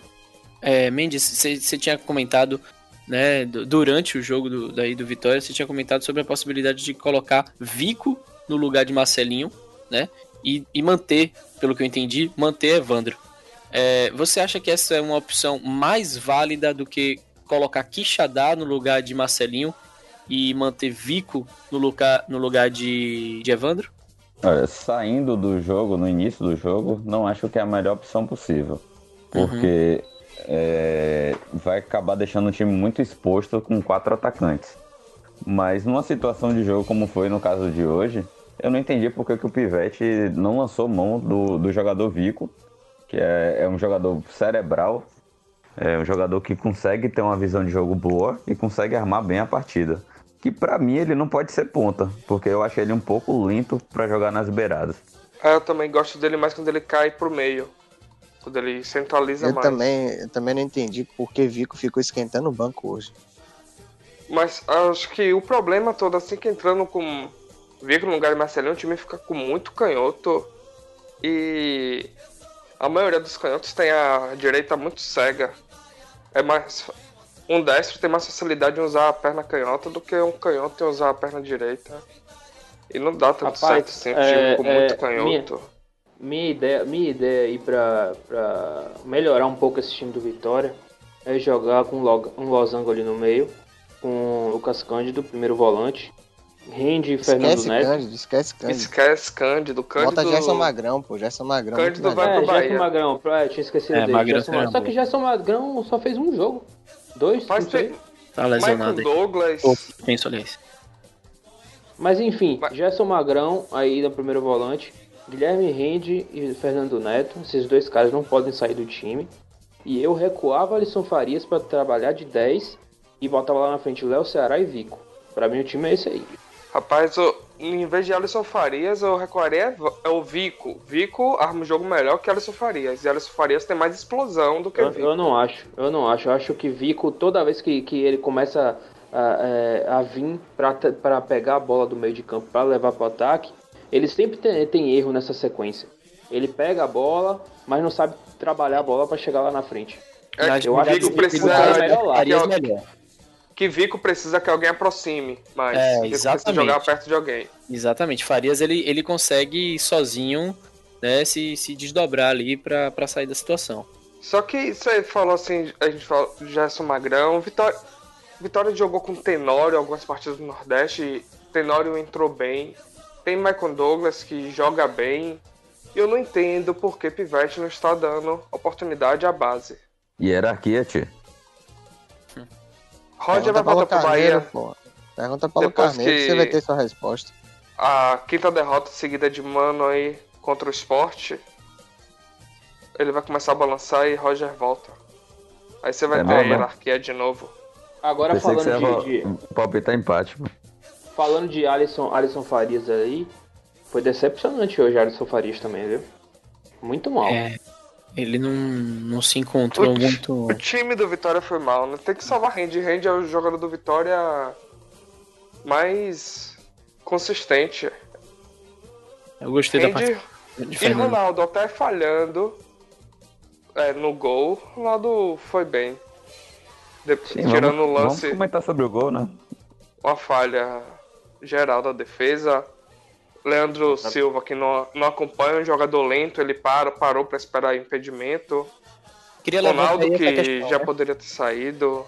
É, Mendes, você tinha comentado, né, durante o jogo do, daí do Vitória, você tinha comentado sobre a possibilidade de colocar Vico no lugar de Marcelinho, né? e, e manter, pelo que eu entendi, manter Evandro. É, você acha que essa é uma opção mais válida do que colocar Quixadá no lugar de Marcelinho e manter Vico no lugar, no lugar de, de Evandro? Olha, saindo do jogo, no início do jogo, não acho que é a melhor opção possível. Porque uhum. é, vai acabar deixando o time muito exposto com quatro atacantes. Mas numa situação de jogo como foi no caso de hoje, eu não entendi porque que o Pivete não lançou mão do, do jogador Vico, que é, é um jogador cerebral, é um jogador que consegue ter uma visão de jogo boa e consegue armar bem a partida. Que para mim ele não pode ser ponta, porque eu acho ele um pouco lento para jogar nas beiradas. É, eu também gosto dele mais quando ele cai pro meio. Quando ele centraliza eu mais. Também, eu também não entendi porque Vico ficou esquentando o banco hoje. Mas acho que o problema todo, assim que entrando com Vico no lugar de Marcelinho, o time fica com muito canhoto. E a maioria dos canhotos tem a direita muito cega. É mais, um destro tem mais facilidade em usar a perna canhota do que um canhoto em usar a perna direita. E não dá tanto Rapaz, certo sempre é, com é, muito canhoto. Minha ideia, minha ideia aí pra, pra melhorar um pouco esse time do Vitória é jogar com um losango ali no meio, com o Lucas Cândido, primeiro volante, Rende e Fernando Esquece Neto. Cândido, esquece Cândido. Esquece Cândido. Cândido. Bota Gerson Magrão, pô. Gerson Magrão. Cândido vai pro É, Bahia. Gerson Magrão, pra- eu tinha esquecido É, dele. Magrão Gerson Magrão. Só que Gerson Magrão só fez um jogo. Dois, Mas sei. tem Tá Michael lesionado aí. Douglas. Pô, Penso nisso. Mas enfim, Mas- Gerson Magrão aí no primeiro volante, Guilherme Rende e Fernando Neto, esses dois caras não podem sair do time. E eu recuava Alisson Farias para trabalhar de 10 e botava lá na frente Léo Ceará e Vico. Pra mim o time é esse aí. Rapaz, eu, em vez de Alisson Farias, eu recuaria é o Vico. Vico arma um jogo melhor que Alisson Farias. E Alisson Farias tem mais explosão do que Eu, o Vico. eu não acho, eu não acho. Eu acho que Vico, toda vez que, que ele começa a, é, a vir para pegar a bola do meio de campo para levar para o ataque, ele sempre tem, tem erro nessa sequência. Ele pega a bola, mas não sabe trabalhar a bola para chegar lá na frente. É eu o acho que o precisa. Vico vai melhor lá. Que, Vico precisa que alguém aproxime. Mas É, Vico precisa exatamente. jogar perto de alguém. Exatamente. Farias ele, ele consegue sozinho né, se, se desdobrar ali pra, pra sair da situação. Só que você falou assim, a gente falou de Gerson Magrão, Vitória, Vitória jogou com Tenório algumas partidas do Nordeste, e Tenório entrou bem. Tem Michael Douglas que joga bem. E eu não entendo por que Pivete não está dando oportunidade à base. Hierarquia, tio. Roger Pergunta vai voltar pro Bahia. Pô. Pergunta Paulo Depois Carneiro que... que- você vai ter sua resposta. A quinta derrota seguida de Mano aí contra o esporte. Ele vai começar a balançar e Roger volta. Aí você vai É ter a hierarquia de novo. Agora falando de, de- pa- palpitar empate, pô. falando de Alisson, Alisson Farias aí, foi decepcionante hoje Alisson Farias também, viu? Muito mal. É, ele não, não se encontrou O muito. O time do Vitória foi mal, né? Tem que salvar Randy. Randy é o jogador do Vitória mais consistente. Eu gostei da Randy partida de e. Ronaldo até falhando é, no gol. Ronaldo foi bem. De- Sim, tirando o vamos, lance, vamos comentar sobre o gol, né? uma falha geral da defesa. Leandro Silva, que não, não acompanha um jogador lento, ele para, parou para esperar impedimento. Queria Ronaldo, que questão, já né? poderia ter saído.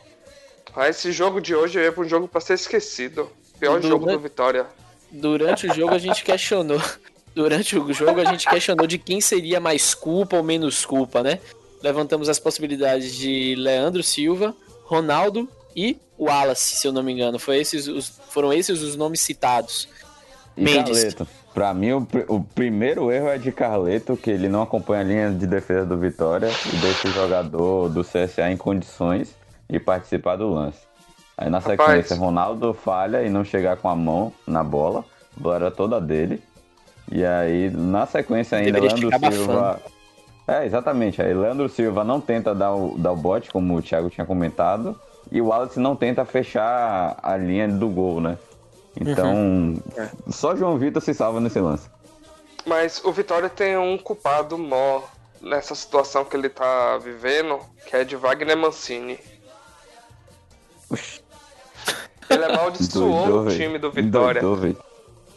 Ah, esse jogo de hoje é um jogo para ser esquecido. Pior jogo do Vitória. Durante o jogo a gente questionou. Durante o jogo a gente questionou de quem seria mais culpa ou menos culpa, né? Levantamos as possibilidades de Leandro Silva, Ronaldo e Wallace, se eu não me engano. Foi esses os, foram esses os nomes citados. E Mendes. Carleto. Pra mim, o, o primeiro erro é de Carleto, que ele não acompanha a linha de defesa do Vitória e deixa o jogador do CSA em condições de participar do lance. Aí na Rapaz. sequência, Ronaldo falha e não chegar com a mão na bola, bola toda dele. E aí, na sequência ainda, Leandro Silva. É, exatamente. Aí Leandro Silva não tenta dar o, dar o bote, como o Thiago tinha comentado. E o Wallace não tenta fechar a linha do gol, né? Então, só João Vitor se salva nesse lance. Mas o Vitória tem um culpado maior nessa situação que ele tá vivendo, que é de Wagner Mancini. Oxi, Ele amaldiçoou doidou, o time do Vitória. Doidou.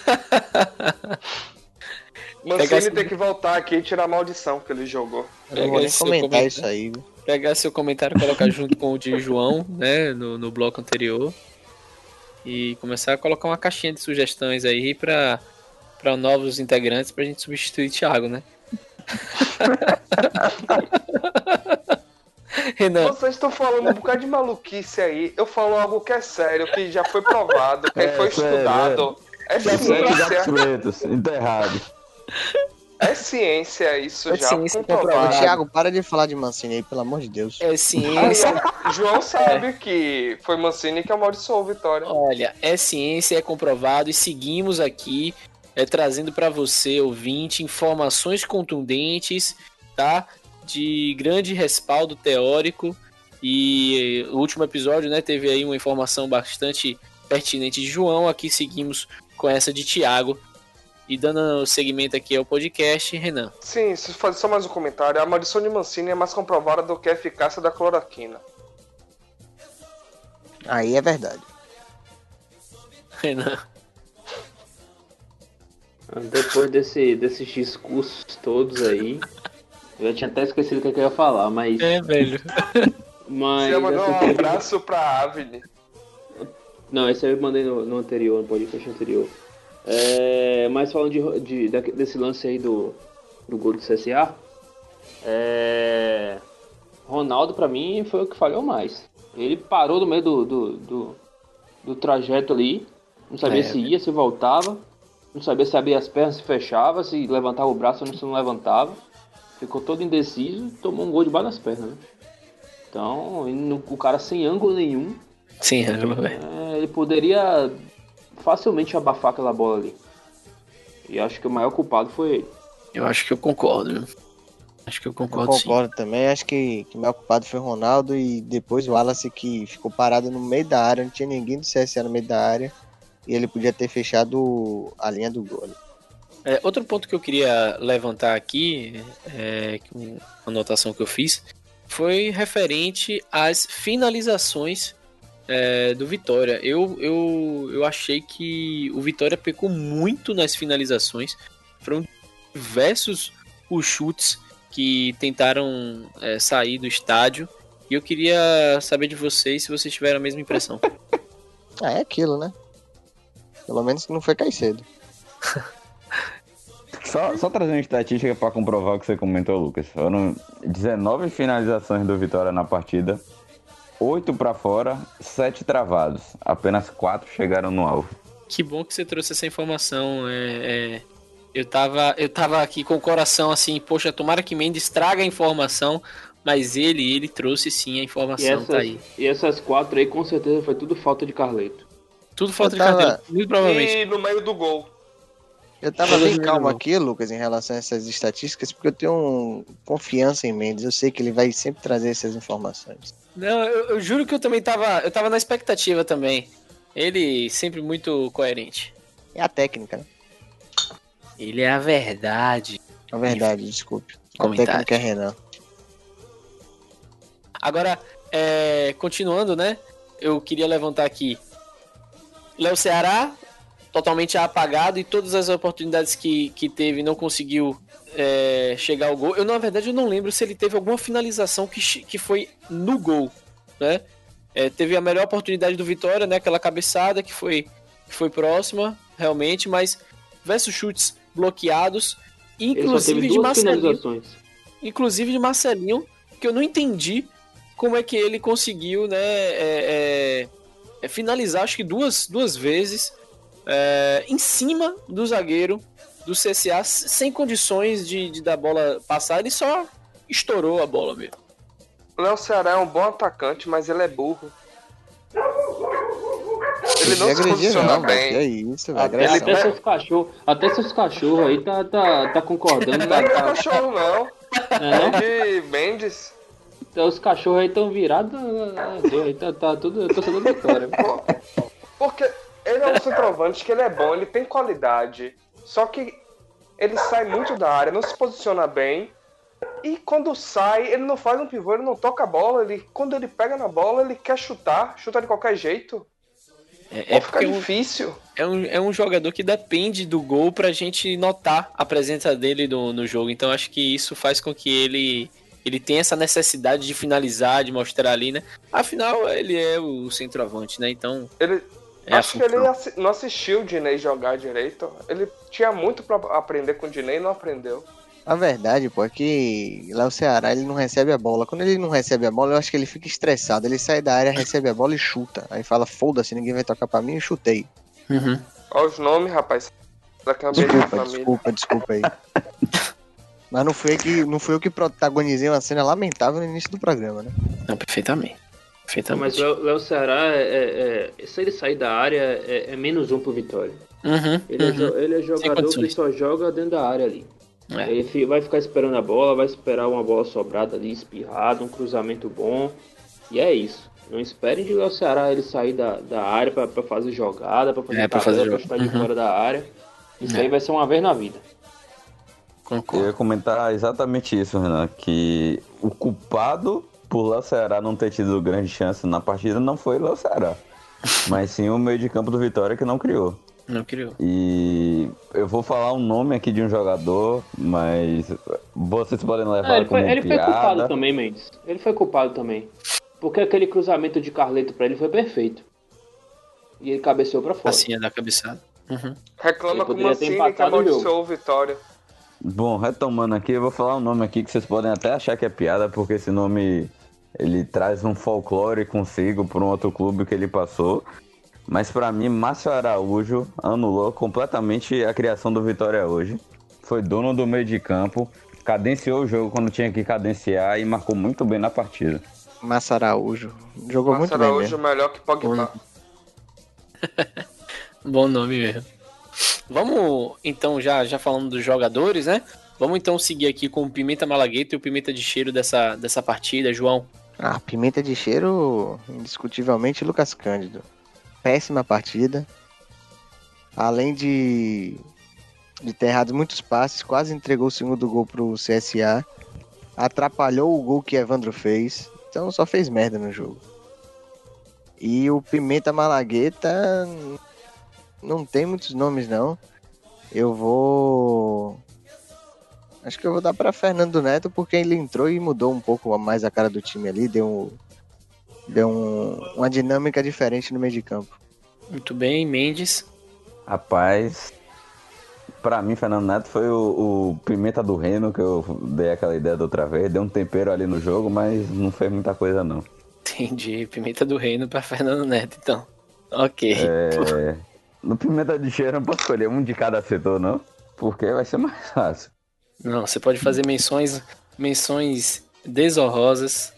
Mancini Pegasse- tem que voltar aqui e tirar a maldição que ele jogou. Eu não vou nem comentar comentário. isso aí. Pegar seu comentário e colocar junto com o de João, né? No, no bloco anterior. E começar a colocar uma caixinha de sugestões aí pra, pra novos integrantes pra gente substituir Thiago, né? Renan, Vocês estão falando um bocado de maluquice aí. Eu falo algo que é sério, que já foi provado, que É, foi sério, estudado. É Sete gatos ciência. pretos, enterrado. É ciência isso É já ciência comprovado. Thiago, para de falar de Mancini aí, pelo amor de Deus. é ciência. João sabe que foi Mancini que amaldiçoou o Vitória. Olha, é ciência, é comprovado e seguimos aqui é, trazendo para você, ouvinte, informações contundentes, tá? De grande respaldo teórico. E eh, o último episódio, né, teve aí uma informação bastante pertinente de João. Aqui seguimos com essa de Tiago. E dando seguimento aqui ao podcast, Renan. Sim, se fazer só mais um comentário. A maldição de Mancini é mais comprovada do que a eficácia da cloroquina. Aí é verdade. Renan. Depois desse, desses discursos todos aí, eu já tinha até esquecido o que, é que eu ia falar, mas. É, velho. mas Você mandou um abraço pra Avni. Não, esse eu mandei no, no anterior, no podcast anterior. É, mas falando de, de- desse lance aí do, do gol do CSA, é, Ronaldo pra mim foi o que falhou mais. Ele parou no meio do, do, do, do trajeto ali, não sabia É, se ia, se voltava, não sabia se abria as pernas, se fechava, se levantava o braço ou se não levantava. Ficou todo indeciso e tomou um gol debaixo das pernas. Né? Então, o cara sem ângulo nenhum, Sim, ângulo, velho. é, ele poderia facilmente abafar aquela bola ali. E acho que o maior culpado foi ele. Eu acho que eu concordo? Acho que eu Eu concordo, sim. concordo também. Acho que, que o meu culpado foi o Ronaldo e depois o Wallace que ficou parado no meio da área, não tinha ninguém do CSA no meio da área. E ele podia ter fechado a linha do gol. É, outro ponto que eu queria levantar aqui, é, um- uma anotação que eu fiz, foi referente às finalizações é, do Vitória. Eu, eu, eu achei que o Vitória pecou muito nas finalizações. Foram diversos os chutes que tentaram é, sair do estádio. E eu queria saber de vocês se vocês tiveram a mesma impressão. Ah, é aquilo, né? Pelo menos não foi Caicedo. Só, só trazer uma estatística pra comprovar o que você comentou, Lucas. Foram 19 finalizações do Vitória na partida, 8 pra fora, 7 travados. Apenas 4 chegaram no alvo. Que bom que você trouxe essa informação. É, é, eu, tava, eu tava aqui com o coração assim, poxa, tomara que Mendes traga a informação, mas ele, ele trouxe sim a E informação, essas, tá aí. e essas quatro aí com certeza foi tudo falta de Carleto. Tudo falta Eu de tava- carteira, muito provavelmente. E no meio do gol. Eu tava bem calmo aqui, Lucas, em relação a essas estatísticas, porque eu tenho um- confiança em Mendes. Eu sei que ele vai sempre trazer essas informações. Não, eu, eu juro que eu também tava, eu tava na expectativa também. Ele sempre muito coerente. É a técnica, né? Ele é a verdade. É verdade, desculpe. A Comentário. técnica é Renan. Agora, é, continuando, né? Eu queria levantar aqui. Léo Ceará, totalmente apagado e todas as oportunidades que, que teve não conseguiu é, chegar ao gol. Eu, na verdade, eu não lembro se ele teve alguma finalização que, que foi no gol, né? É, teve a melhor oportunidade do Vitória, né? Aquela cabeçada que foi, que foi próxima, realmente, mas versus chutes bloqueados, inclusive de Marcelinho inclusive de Marcelinho, que eu não entendi como é que ele conseguiu, né, é, é, é, finalizar, acho que duas, duas vezes, é, em cima do zagueiro do CSA, sem condições de, de dar bola passar, ele só estourou a bola mesmo. Léo Ceará é um bom atacante, mas ele é burro. Ele não Ele se posiciona não. Que é bem. isso. Ele Agressão. Até seus cachorros, até seus cachorros aí tá, tá, tá concordando. Não Tá, é tá, cachorro, não. né, não? É de Mendes. Então, os cachorros aí tão virados. Aí tá, tá tudo torcedor vitória. Porque ele é um centroavante que ele é bom, ele tem qualidade. Só que ele sai muito da área, não se posiciona bem. E quando sai, ele não faz um pivô, ele não toca a bola. Ele, quando ele pega na bola, ele quer chutar, chuta de qualquer jeito. É, é fica é difícil. é, um, é um jogador que depende do gol pra gente notar a presença dele no, no jogo, então acho que isso faz com que ele ele tenha essa necessidade de finalizar, de mostrar ali, né? Afinal, ele é o centroavante, né? Então, Ele, acho que ele não assistiu o Dinei jogar direito. Ele tinha muito pra aprender com o Dinei e não aprendeu. A verdade, pô, é que lá o Ceará ele não recebe a bola. Quando ele não recebe a bola, eu acho que ele fica estressado. Ele sai da área, recebe a bola e chuta. Aí fala, foda-se, ninguém vai tocar pra mim e chutei. Uhum. Olha os nomes, rapaz. Desculpa, desculpa, desculpa aí. Mas não fui, eu que, não fui eu que protagonizei uma cena lamentável no início do programa, né? Não, perfeitamente. Mas Perfeitamente. o Léo- Ceará, é, é- se ele sair da área, é, é menos um pro Vitória. Uhum, Ele, é, uhum. jo- ele é jogador que só joga dentro da área ali. É. Ele vai ficar esperando a bola, vai esperar uma bola sobrada ali, espirrada, um cruzamento bom. E é isso. Não esperem de Léo Ceará ele sair da, da área pra, pra fazer jogada, pra fazer É, tabela, fazer pra jogo. chutar de Uhum. fora da área. Isso É. aí vai ser uma vez na vida. Eu Concordo. ia comentar exatamente isso, Renan, que o culpado por Léo Ceará não ter tido grande chance na partida, não foi Léo Ceará. mas sim o meio de campo do Vitória que não criou. Não criou. E eu vou falar um nome aqui de um jogador, mas vocês podem levar É, ele, como foi, ele foi piada. culpado também, Mendes. Ele foi culpado também. Porque aquele cruzamento de Carleto pra ele foi perfeito. E ele cabeceou pra fora. Assim, é da cabeçada. Uhum. Reclama com o poderia ter Mancini que amaldiçoou o Vitória. Bom, retomando aqui, eu vou falar um nome aqui que vocês podem até achar que é piada, porque esse nome ele traz um folclore consigo por um outro clube que ele passou. Mas pra mim, Márcio Araújo anulou completamente a criação do Vitória hoje. Foi dono do meio de campo, cadenciou o jogo quando tinha que cadenciar e marcou muito bem na partida. Massa Araújo. Jogou Márcio muito bem Araújo mesmo. melhor que Pogba. Bom nome mesmo. Vamos, então, já, já falando dos jogadores, né? Vamos então seguir aqui com o Pimenta Malagueta e o Pimenta de Cheiro dessa, dessa partida, João. Ah, pimenta de cheiro, indiscutivelmente, Lucas Cândido. Péssima partida. Além de, de ter errado muitos passes, quase entregou o segundo gol pro CSA. Atrapalhou o gol que Evandro fez. Então só fez merda no jogo. E o Pimenta Malagueta não tem muitos nomes não. Eu vou Acho que eu vou dar pra Fernando Neto porque ele entrou e mudou um pouco mais a cara do time ali, deu, um- deu um- uma dinâmica diferente no meio de campo. Muito bem, Mendes. Rapaz, pra mim, Fernando Neto foi o, o pimenta do reino, que eu dei aquela ideia da outra vez. Deu um tempero ali no jogo, mas não fez muita coisa, não. Entendi. Pimenta do Reino pra Fernando Neto, então. Ok. É, no pimenta de cheiro, eu não posso escolher um de cada setor, não? Porque vai ser mais fácil. Não, você pode fazer menções, menções desonrosas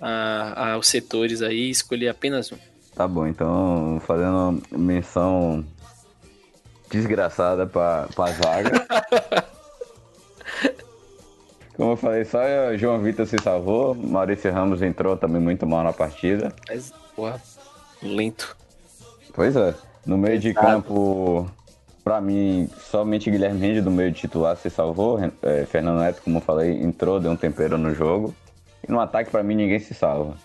a- aos setores aí e escolher apenas um. Tá bom, então, fazendo menção desgraçada pra, pra zaga. Como eu falei, só o João Vitor se salvou. Maurício Ramos entrou também muito mal na partida. Mas, porra, lento. Pois é. No meio de campo, pra mim, somente Guilherme Rende do meio titular se salvou. É, Fernando Neto, como eu falei, entrou, deu um tempero no jogo. E no ataque, pra mim, ninguém se salva.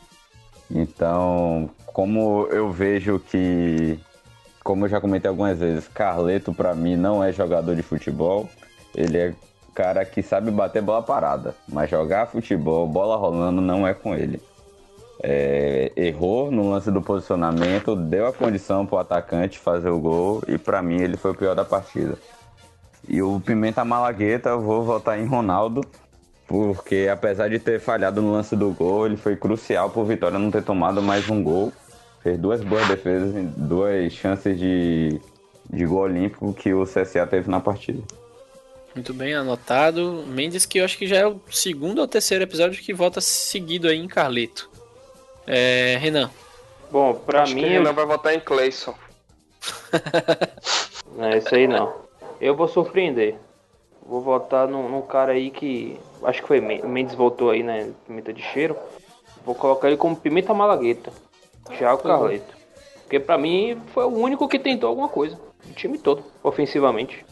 Então, como eu vejo que, como eu já comentei algumas vezes, Carleto pra mim não é jogador de futebol. Ele é cara que sabe bater bola parada, mas jogar futebol, bola rolando, não é com ele. É, errou no lance do posicionamento, deu a condição pro atacante fazer o gol e pra mim ele foi o pior da partida. E o Pimenta Malagueta, eu vou votar em Ronaldo, porque apesar de ter falhado no lance do gol, ele foi crucial pro Vitória não ter tomado mais um gol. Fez duas boas defesas duas chances de, de gol olímpico que o CSA teve na partida. Muito bem anotado. Mendes, que eu acho que já é o segundo ou terceiro episódio que volta seguido aí em Carleto. É, Renan. Bom, pra Acho mim. que ele não vai votar em Cleison. Não, é isso aí não. Eu vou surpreender. Vou votar num, num cara aí que. Acho que foi Men- Mendes voltou aí, né? Pimenta de cheiro. Vou colocar ele como Pimenta Malagueta. Thiago Carleto. Porque pra mim foi o único que tentou alguma coisa. O time todo, ofensivamente.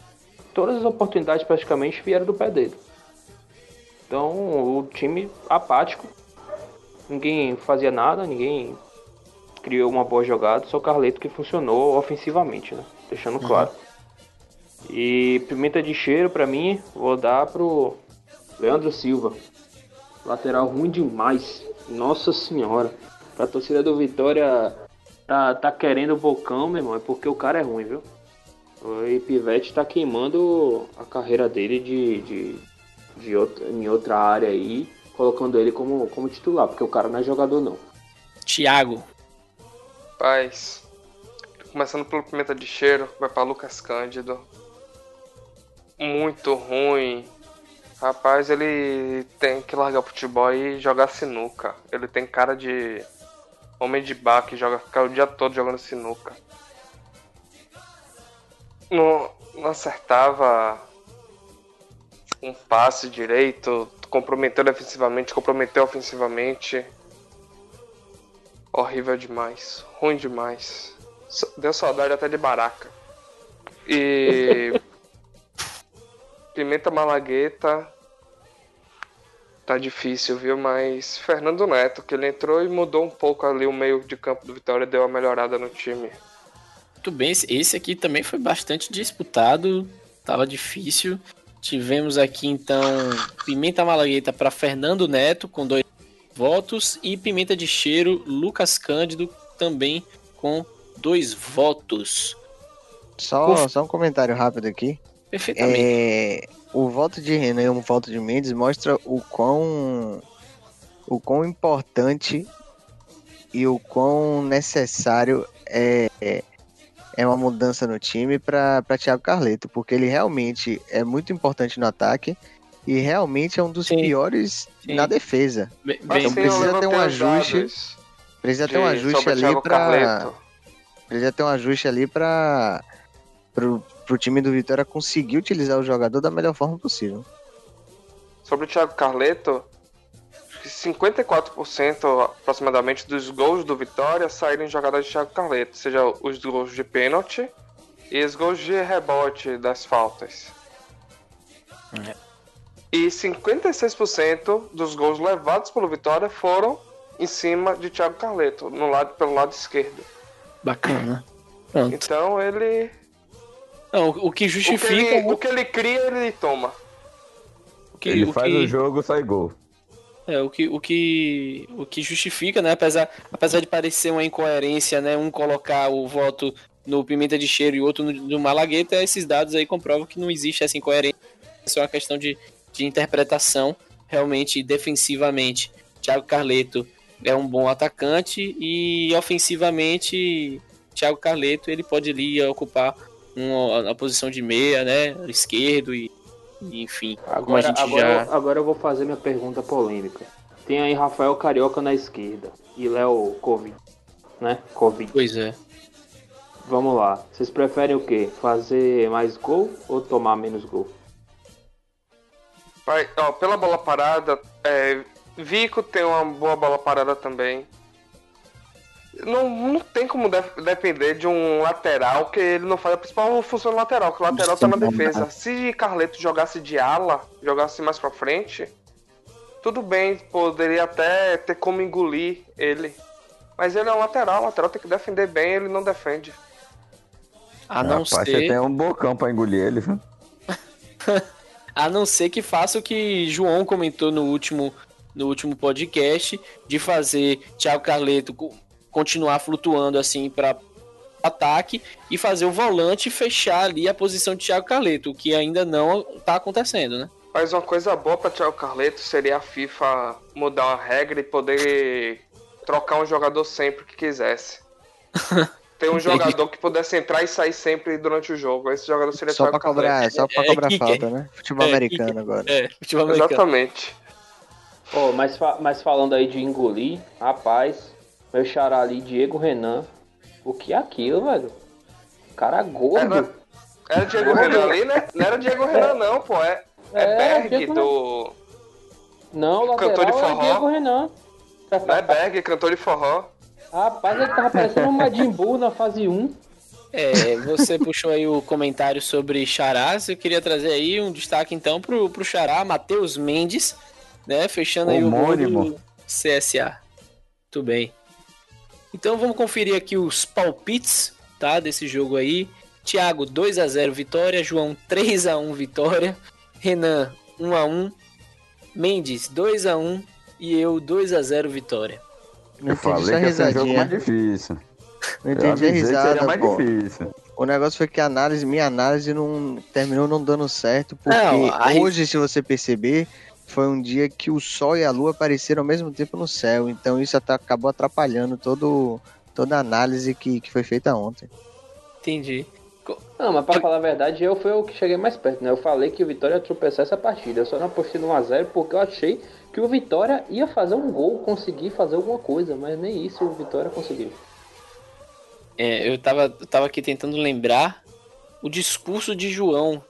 Todas as oportunidades praticamente vieram do pé dele. Então o time apático. Ninguém fazia nada, ninguém criou uma boa jogada, só o Carleto que funcionou ofensivamente, né? Deixando claro. E pimenta de cheiro, pra mim, vou dar pro Leandro Silva. Lateral ruim demais. Nossa senhora. Pra torcida do Vitória tá, tá querendo o bocão, meu irmão, é porque o cara é ruim, viu? O Pivete tá queimando a carreira dele de, de, de outra, em outra área aí, colocando ele como, como titular, porque o cara não é jogador não. Thiago. Paz. Começando pelo Pimenta de Cheiro, vai pra Lucas Cândido. Muito ruim. Rapaz, ele tem que largar o futebol e jogar sinuca. Ele tem cara de homem de bar que joga, fica o dia todo jogando sinuca. Não, não acertava um passe direito, comprometeu defensivamente, comprometeu ofensivamente. Horrível demais. Ruim demais. Deu saudade até de Baraca. E. Pimenta Malagueta. tá difícil, viu? Mas Fernando Neto, que ele entrou e mudou um pouco ali o meio de campo do Vitória, deu uma melhorada no time. Muito bem, esse aqui também foi bastante disputado, tava difícil. Tivemos aqui então Pimenta Malagueta para Fernando Neto com dois votos e Pimenta de Cheiro Lucas Cândido também com dois votos. Só, só um comentário rápido aqui. Perfeitamente. É, o voto de Renan e o voto de Mendes mostra o quão, o quão importante e o quão necessário é, é uma mudança no time para Thiago Carleto, porque ele realmente é muito importante no ataque e realmente é um dos Sim. piores Sim. na defesa. Bem, Então precisa ter um ajuste, Precisa ter um ajuste ali para precisa ter um ajuste ali para pro, pro time do Vitória conseguir utilizar o jogador da melhor forma possível. Sobre o Thiago Carleto, que 54% aproximadamente dos gols do Vitória saíram em jogadas de Thiago Carleto, seja os gols de pênalti e os gols de rebote das faltas. É. E 56% dos gols levados pelo Vitória foram em cima de Thiago Carleto, no lado, pelo lado esquerdo. Bacana. Pronto. Então ele. Não, o que O que justifica. ele, o que ele cria, ele toma. o que- Ele o faz que- o jogo, sai gol. É, o que, o que, o que justifica, né? Apesar, apesar de parecer uma incoerência, né? Um colocar o voto no Pimenta de Cheiro e outro no, no Malagueta, esses dados aí comprovam que não existe essa incoerência. É uma questão de, de interpretação. Realmente, defensivamente, Thiago Carleto é um bom atacante e ofensivamente, Thiago Carleto ele pode ali ocupar uma, a posição de meia, né? Esquerdo e, enfim, como a Agora, gente agora, já... eu- agora eu vou fazer minha pergunta polêmica. Tem aí Rafael Carioca na esquerda e Léo Covid, né? Covid. Pois é. Vamos lá. Vocês preferem o quê? Fazer mais gol ou tomar menos gol? Vai, ó, pela bola parada, é, Vico tem uma boa bola parada também. Não, não tem como def- depender de um lateral que ele não faz a principal função do lateral, que o lateral tá na defesa. Se Carleto jogasse de ala, jogasse mais pra frente, tudo bem, poderia até ter como engolir ele. Mas ele é um lateral, o lateral tem que defender bem, ele não defende. A não Rapaz, você ser... tem um bocão pra engolir ele, viu? A não ser que faça o que João comentou no último, no último podcast, de fazer Thiago Carleto continuar flutuando assim para ataque e fazer o volante fechar ali a posição de Thiago Carleto, o que ainda não tá acontecendo, né? Mas uma coisa boa pra Thiago Carleto seria a FIFA mudar uma regra e poder trocar um jogador sempre que quisesse. Ter um jogador que pudesse entrar e sair sempre durante o jogo. Esse jogador seria Só pra cobrar, só pra É, cobrar que- falta, né? Futebol é, americano que- agora. É, futebol americano. Exatamente. Ó, mas, fa- mas falando aí de engolir, rapaz, meu xará ali, Diego Renan. O que é aquilo, velho? Cara gordo. Era, era Diego Renan ali, né? Não era Diego Renan, não, pô. É, é, É, Berg Diego do. Não, o Cantor de lateral é forró. Diego Renan. Não é Berg, cantor de forró. Rapaz, ele tava parecendo um Majin Buu na fase 1. É, você puxou aí o comentário sobre Charás. Eu queria trazer aí um destaque então pro, pro Xará, Matheus Mendes, né? Fechando aí o gol Homônimo. do CSA. Muito bem. Então vamos conferir aqui os palpites, tá? Desse jogo aí. Thiago 2 a 0 vitória, João 3 a 1 vitória, Renan 1 a 1, Mendes 2 a 1 e eu 2 a 0 vitória. Não Eu entendi falei que um jogo mais difícil. Não Eu entendi a risada, mais pô. difícil. O negócio foi que a análise, minha análise não terminou não dando certo, porque Não, hoje, se você perceber, foi um dia que o Sol e a Lua apareceram ao mesmo tempo no céu. Então isso até acabou atrapalhando todo, toda a análise que, que foi feita ontem. Entendi. Não, mas pra falar a verdade, eu fui o que cheguei mais perto, né? Eu falei que o Vitória ia tropeçar essa partida. Eu só não apostei no 1x0 porque eu achei que o Vitória ia fazer um gol, conseguir fazer alguma coisa, mas nem isso o Vitória conseguiu. É, eu tava, eu tava aqui tentando lembrar o discurso de João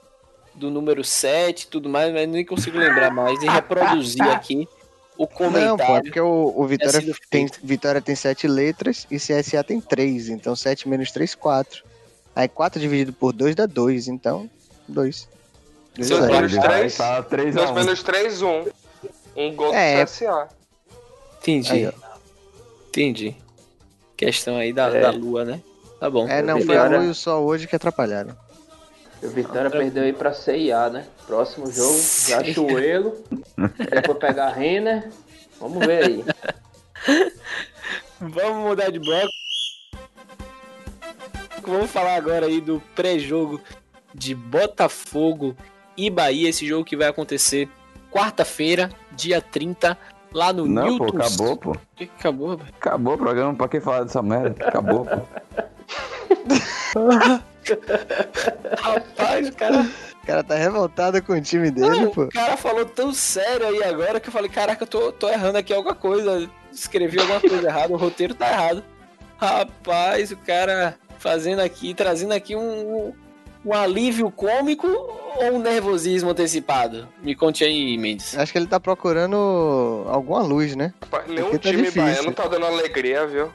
do número 7 e tudo mais, mas nem consigo lembrar mais e reproduzir aqui o Não, pô, é comentário. porque o, o Vitória, tem. Vitória tem sete letras e CSA tem três. Então 7 menos 3, 4. Aí 4 dividido por 2 dá 2. Então, 2. Seu Dois placar- menos três. Tá 3 2 a 1. menos 3, 1. Um gol É. do CSA. Entendi. Aí. Entendi. Questão aí da, É. da lua, né? Tá bom. É, não, foi a lua e o sol hoje que atrapalharam. O Vitória perdeu aí pra CIA, né? Próximo jogo, já Chuelo. Depois pegar a Renner. Vamos ver aí. Vamos mudar de bloco. Vamos falar agora aí do pré-jogo de Botafogo e Bahia. Esse jogo que vai acontecer quarta-feira, dia 30, lá no Não, Newton. pô, acabou, pô. Que que acabou, velho? Acabou o programa, pra que falar dessa merda? Acabou, pô. Rapaz, o cara, O cara tá revoltado com o time dele, pô. o cara falou tão sério aí agora que eu falei, caraca, eu tô, tô errando aqui alguma coisa. Escrevi alguma coisa errada, o roteiro tá errado. Rapaz, o cara fazendo aqui, trazendo aqui um, um alívio cômico ou um nervosismo antecipado? Me conte aí, Mendes. Acho que ele tá procurando alguma luz, né? Rapaz, Nenhum Porque tá time difícil. baiano tá dando alegria, viu?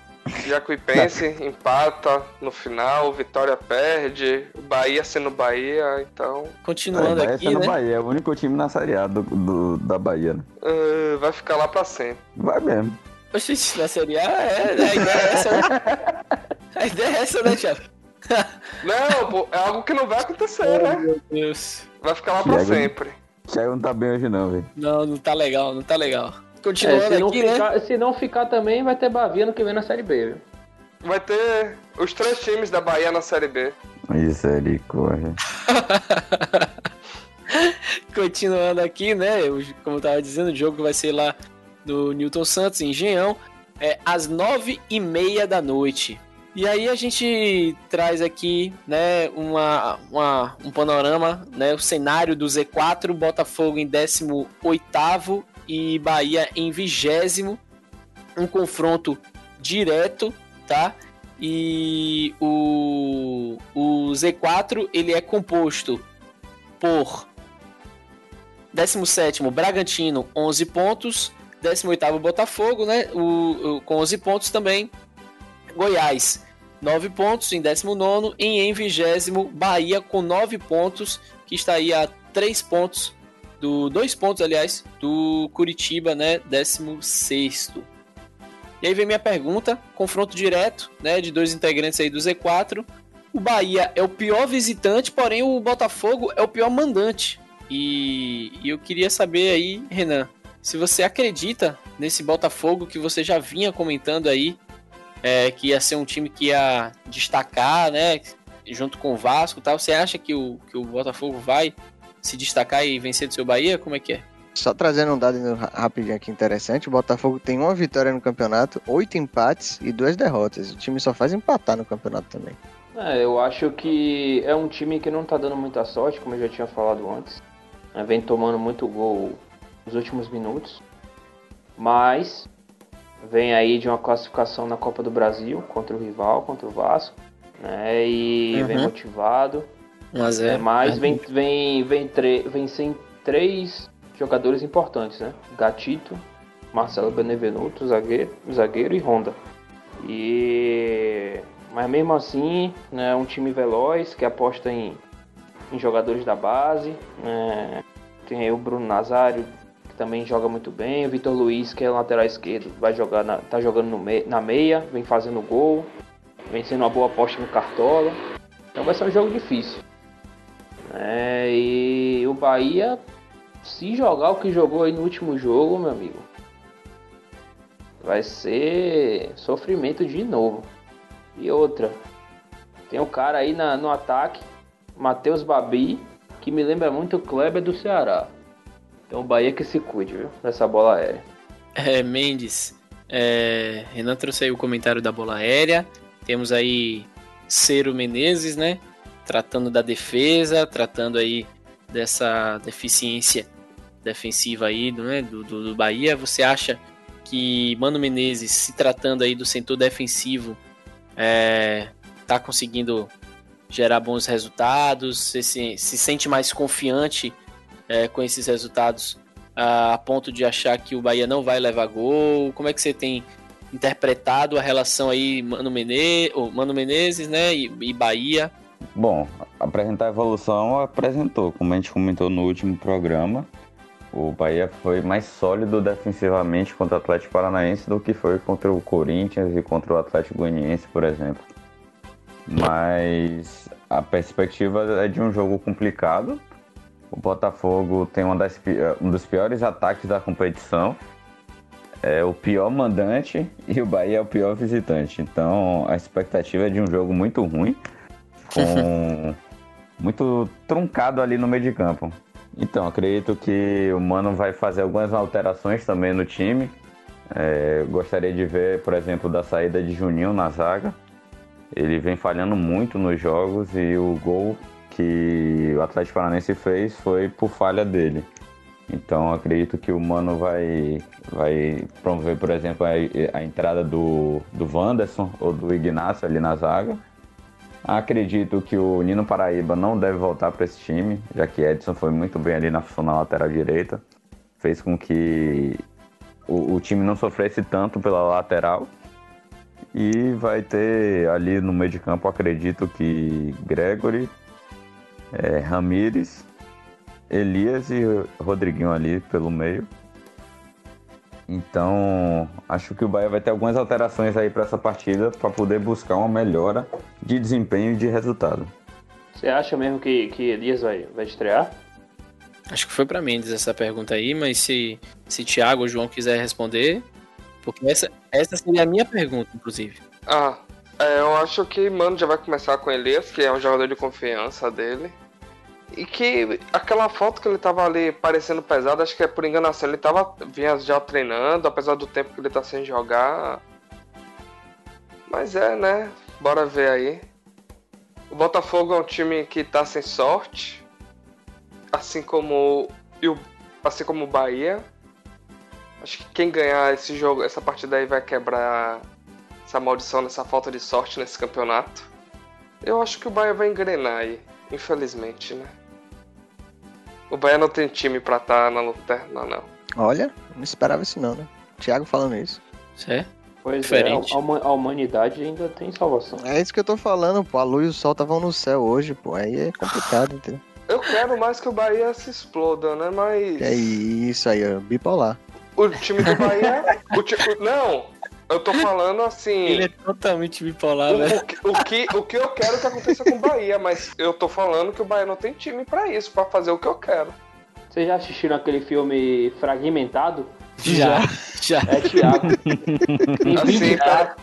Jacuipense empata no final, Vitória perde, Bahia sendo Bahia, então Continuando Bahia aqui, no né? Bahia, é o único time na Série A do, do- da Bahia, né? uh, vai ficar lá pra sempre. Vai mesmo. Oxi, na Série A, é, a ideia é essa, né? A ideia é essa, né, Thiago? Não, pô, é algo que não vai acontecer, né? Meu Deus. Vai ficar lá pra Thiago- sempre. Thiago não tá bem hoje não, velho. Não, não tá legal, não tá legal. É, Continuando se, não aqui, né? ficar, se não ficar também, vai ter Bavia no que vem na Série B, viu? Vai ter os três times da Bahia na Série B. Misericórdia. Continuando aqui, né? como eu tava dizendo, o jogo vai ser lá no Newton Santos, em Engenhão, é às nove e meia da noite. E aí a gente traz aqui, né, uma, uma- um panorama, né, o cenário do Z4, Botafogo em 18º e Bahia em 20 um confronto direto, tá? E o, o Z4 ele é composto por 17º Bragantino, 11 pontos. 18º Botafogo, né? O, o- com 11 pontos também. Goiás, 9 pontos em 19º. E em 20 Bahia com 9 pontos, que está aí a 3 pontos, do 2 pontos, aliás, do Curitiba, né? 16º. E aí vem minha pergunta, confronto direto, né? De dois integrantes aí do Z4. O Bahia é o pior visitante, porém o Botafogo é o pior mandante. E, e eu queria saber aí, Renan, se você acredita nesse Botafogo que você já vinha comentando aí, é, que ia ser um time que ia destacar, né? Junto com o Vasco tal. Você acha que o, que o Botafogo vai se destacar e vencer do seu Bahia? Como é que é? Só trazendo um dado ra- rapidinho aqui interessante, o Botafogo tem uma vitória no campeonato, oito empates e duas derrotas. O time só faz empatar no campeonato também. É, eu acho que é um time que não tá dando muita sorte, como eu já tinha falado antes. É, vem tomando muito gol nos últimos minutos. Mas vem aí de uma classificação na Copa do Brasil contra o rival, contra o Vasco. Né, e vem Uhum. motivado. 1x0. É, mas vem, vem, vem, tre- vem sem três jogadores importantes, né? Gatito, Marcelo Benevenuto, zagueiro, zagueiro e Honda. E mas mesmo assim, né, é um time veloz que aposta em, em jogadores da base. né? Tem aí o Bruno Nazário, que também joga muito bem. O Vitor Luiz, que é lateral esquerdo, vai jogar na, tá jogando no me- na meia, vem fazendo gol, vem sendo uma boa aposta no Cartola. Então vai ser um jogo difícil. É, e o Bahia, se jogar o que jogou aí no último jogo, meu amigo, vai ser sofrimento de novo. E outra, tem um cara aí na- no ataque, Matheus Babi, que me lembra muito o Kleber do Ceará. Então o Bahia que se cuide, viu? Dessa bola aérea. É, Mendes, é, Renan trouxe aí o comentário da bola aérea. Temos aí Ciro Menezes, né? Tratando da defesa, tratando aí dessa deficiência defensiva aí do, né, do, do, do Bahia. Você acha que Mano Menezes, se tratando aí do setor defensivo, é, tá conseguindo gerar bons resultados? Você se, se sente mais confiante é, com esses resultados a, a ponto de achar que o Bahia não vai levar gol? Como é que você tem interpretado a relação aí Mano, Mene, ou Mano Menezes, né, e, e Bahia? Bom, apresentar a evolução apresentou, como a gente comentou no último programa. O Bahia foi mais sólido defensivamente contra o Atlético Paranaense do que foi contra o Corinthians e contra o Atlético Goianiense, por exemplo. Mas a perspectiva é de um jogo complicado. O Botafogo tem das, um dos piores ataques da competição. É o pior mandante e o Bahia é o pior visitante. Então a expectativa é de um jogo muito ruim, com muito truncado ali no meio de campo. Então, acredito que o Mano vai fazer algumas alterações também no time. É, gostaria de ver, por exemplo, da saída de Juninho na zaga. Ele vem falhando muito nos jogos e o gol que o Atlético Paranaense fez foi por falha dele. Então acredito que o Mano vai, vai promover, por exemplo, a, a entrada do, do Wanderson ou do Ignacio ali na zaga. Acredito que o Nino Paraíba não deve voltar para esse time, já que Edson foi muito bem ali na na lateral direita. Fez com que o, o time não sofresse tanto pela lateral. E vai ter ali no meio de campo, acredito que Gregory, é, Ramires, Elias e Rodriguinho ali pelo meio. Então, acho que o Bahia vai ter algumas alterações aí para essa partida para poder buscar uma melhora de desempenho e de resultado. Você acha mesmo que, que Elias vai, vai estrear? Acho que foi para Mendes essa pergunta aí, mas se, se Thiago ou João quiser responder, porque essa, essa seria a minha pergunta, inclusive. Ah, é, eu acho que Mano já vai começar com Elias, que é um jogador de confiança dele. E que aquela foto que ele tava ali parecendo pesado, acho que é por enganação. Ele tava vinha já treinando, apesar do tempo que ele tá sem jogar. Mas é, né? Bora ver aí. O Botafogo é um time que tá sem sorte. Assim como, assim como o Bahia. Acho que quem ganhar esse jogo, essa partida aí vai quebrar essa maldição nessa falta de sorte nesse campeonato. Eu acho que o Bahia vai engrenar aí, infelizmente, né? O Bahia não tem time pra estar tá na luta, não, não. Olha, não esperava isso não, né? Thiago falando isso. É? Pois Diferente. é, a, a, humanidade ainda tem salvação. É isso que eu tô falando, pô. A luz e o sol estavam no céu hoje, pô. Aí é complicado, entendeu? Eu quero mais que o Bahia se exploda, né? Mas. É isso aí, ó. Bipolar. O time do Bahia. o ti... Não, eu tô falando assim. Ele é totalmente bipolar, o, né? O, o, que, o que eu quero que aconteça com o Bahia, mas eu tô falando que o Bahia não tem time para isso, para fazer o que eu quero. Vocês já assistiram aquele filme Fragmentado? Já, já. É Thiago. assim, pera,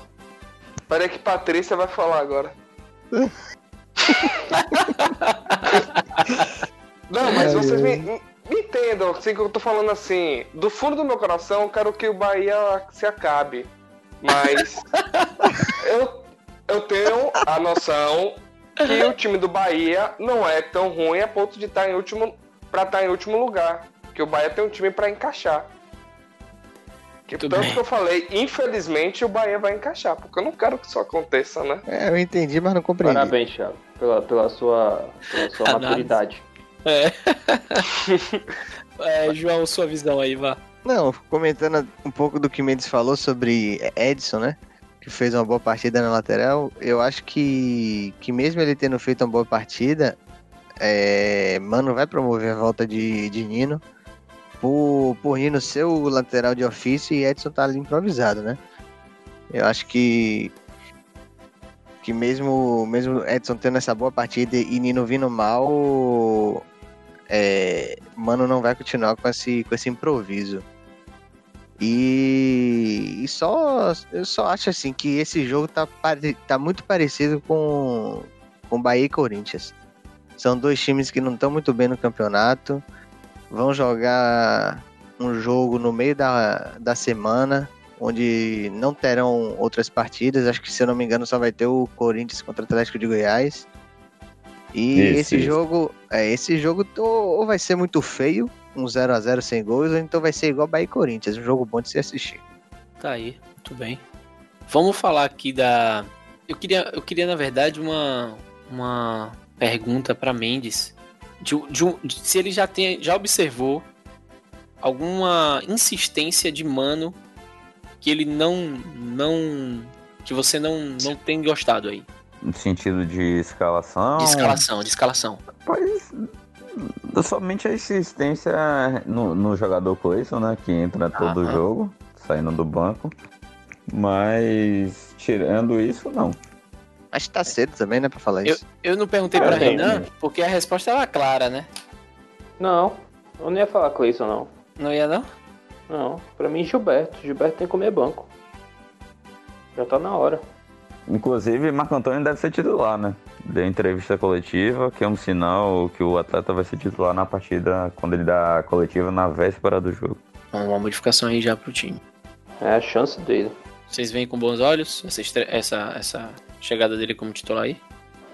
pera que Patrícia vai falar agora. não, mas vocês me, me entendam, assim que eu tô falando assim, do fundo do meu coração, eu quero que o Bahia se acabe. Mas eu, eu tenho a noção que o time do Bahia não é tão ruim a ponto de estar em último para estar em último lugar. Que o Bahia tem um time para encaixar. Que tanto bem. que eu falei, infelizmente o Bahia vai encaixar, porque eu não quero que isso aconteça, né? É, eu entendi, mas não compreendi. Parabéns, Thiago, pela, pela sua, pela sua maturidade. É. é. João, sua visão aí, vá. Não, comentando um pouco do que Mendes falou sobre Edson, né? Que fez uma boa partida na lateral. Eu acho que, que mesmo ele tendo feito uma boa partida, é, Mano vai promover a volta de, de Nino. Por, por Nino ser o lateral de ofício e Edson tá ali improvisado, né? Eu acho que que mesmo mesmo Edson tendo essa boa partida e Nino vindo mal, é, Mano não vai continuar com esse, com esse improviso. E, e, só eu só acho assim que esse jogo tá, tá muito parecido com, com Bahia e Corinthians. São dois times que não estão muito bem no campeonato. Vão jogar um jogo no meio da, da semana, onde não terão outras partidas. Acho que, se eu não me engano, só vai ter o Corinthians contra o Atlético de Goiás. E isso, esse isso. jogo, é, esse jogo ou vai ser muito feio, um 0 a 0 sem gols, ou então vai ser igual Bahia e Corinthians, um jogo bom de se assistir. Tá aí, muito bem. Vamos falar aqui da eu queria, eu queria na verdade uma uma pergunta para Mendes de, de, de, se ele já tem já observou alguma insistência de mano que ele não não que você não não tem gostado aí. No sentido de escalação? De escalação, de escalação. Pois. Somente a insistência no, no jogador Cleison, né? Que entra todo Aham. jogo, saindo do banco. Mas tirando isso, não. Acho que tá cedo também, né, pra falar Eu, isso. eu não perguntei É, pra sim. Renan, porque a resposta era clara, né? Não, eu não ia falar Cleison, não. Não ia não? Não, pra mim Gilberto. Gilberto tem que comer banco. Já tá na hora. Inclusive, Marco Antônio deve ser titular, né? Deu entrevista coletiva, que é um sinal que o atleta vai ser titular na partida quando ele dá a coletiva na véspera do jogo. Bom, Uma modificação aí já pro time. É a chance dele. Vocês veem com bons olhos essa, estre- essa, essa chegada dele como titular aí?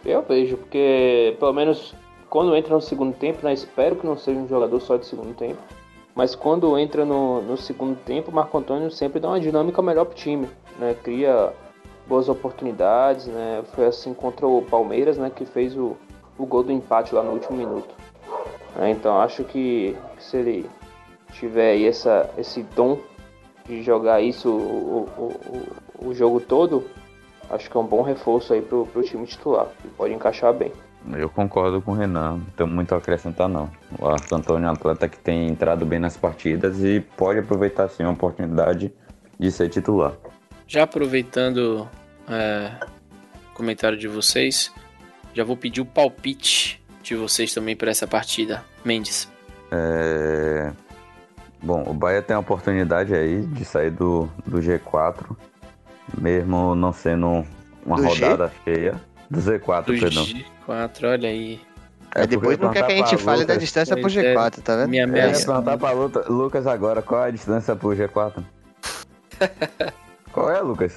Eu vejo, porque pelo menos quando entra no segundo tempo, né, espero que não seja um jogador só de segundo tempo. Mas quando entra no, no segundo tempo, o Marco Antônio sempre dá uma dinâmica melhor pro time, né? Cria boas oportunidades, né? Foi assim contra o Palmeiras, né? Que fez o, o gol do empate lá no último minuto. É, então acho que se ele tiver aí essa, esse dom de jogar isso o, o, o, o jogo todo, acho que é um bom reforço aí pro, pro time titular. Que pode encaixar bem. Eu concordo com o Renan, não tenho muito a acrescentar não. O Marco Antônio é um atleta que tem entrado bem nas partidas e pode aproveitar sim a oportunidade de ser titular. Já aproveitando é, comentário de vocês, já vou pedir o palpite de vocês também para essa partida. Mendes. É... Bom, o Bahia tem a oportunidade aí de sair do, do G4, mesmo não sendo uma Do G? rodada cheia. Do Z4, Do perdão. G4, olha aí. É Aí depois não quer que a gente fale da Lucas- distância pro Pois é. G4, tá vendo? Minha É Eu ameaça. perguntar pra Luta- Lucas agora qual é a distância pro G4. qual é, Lucas?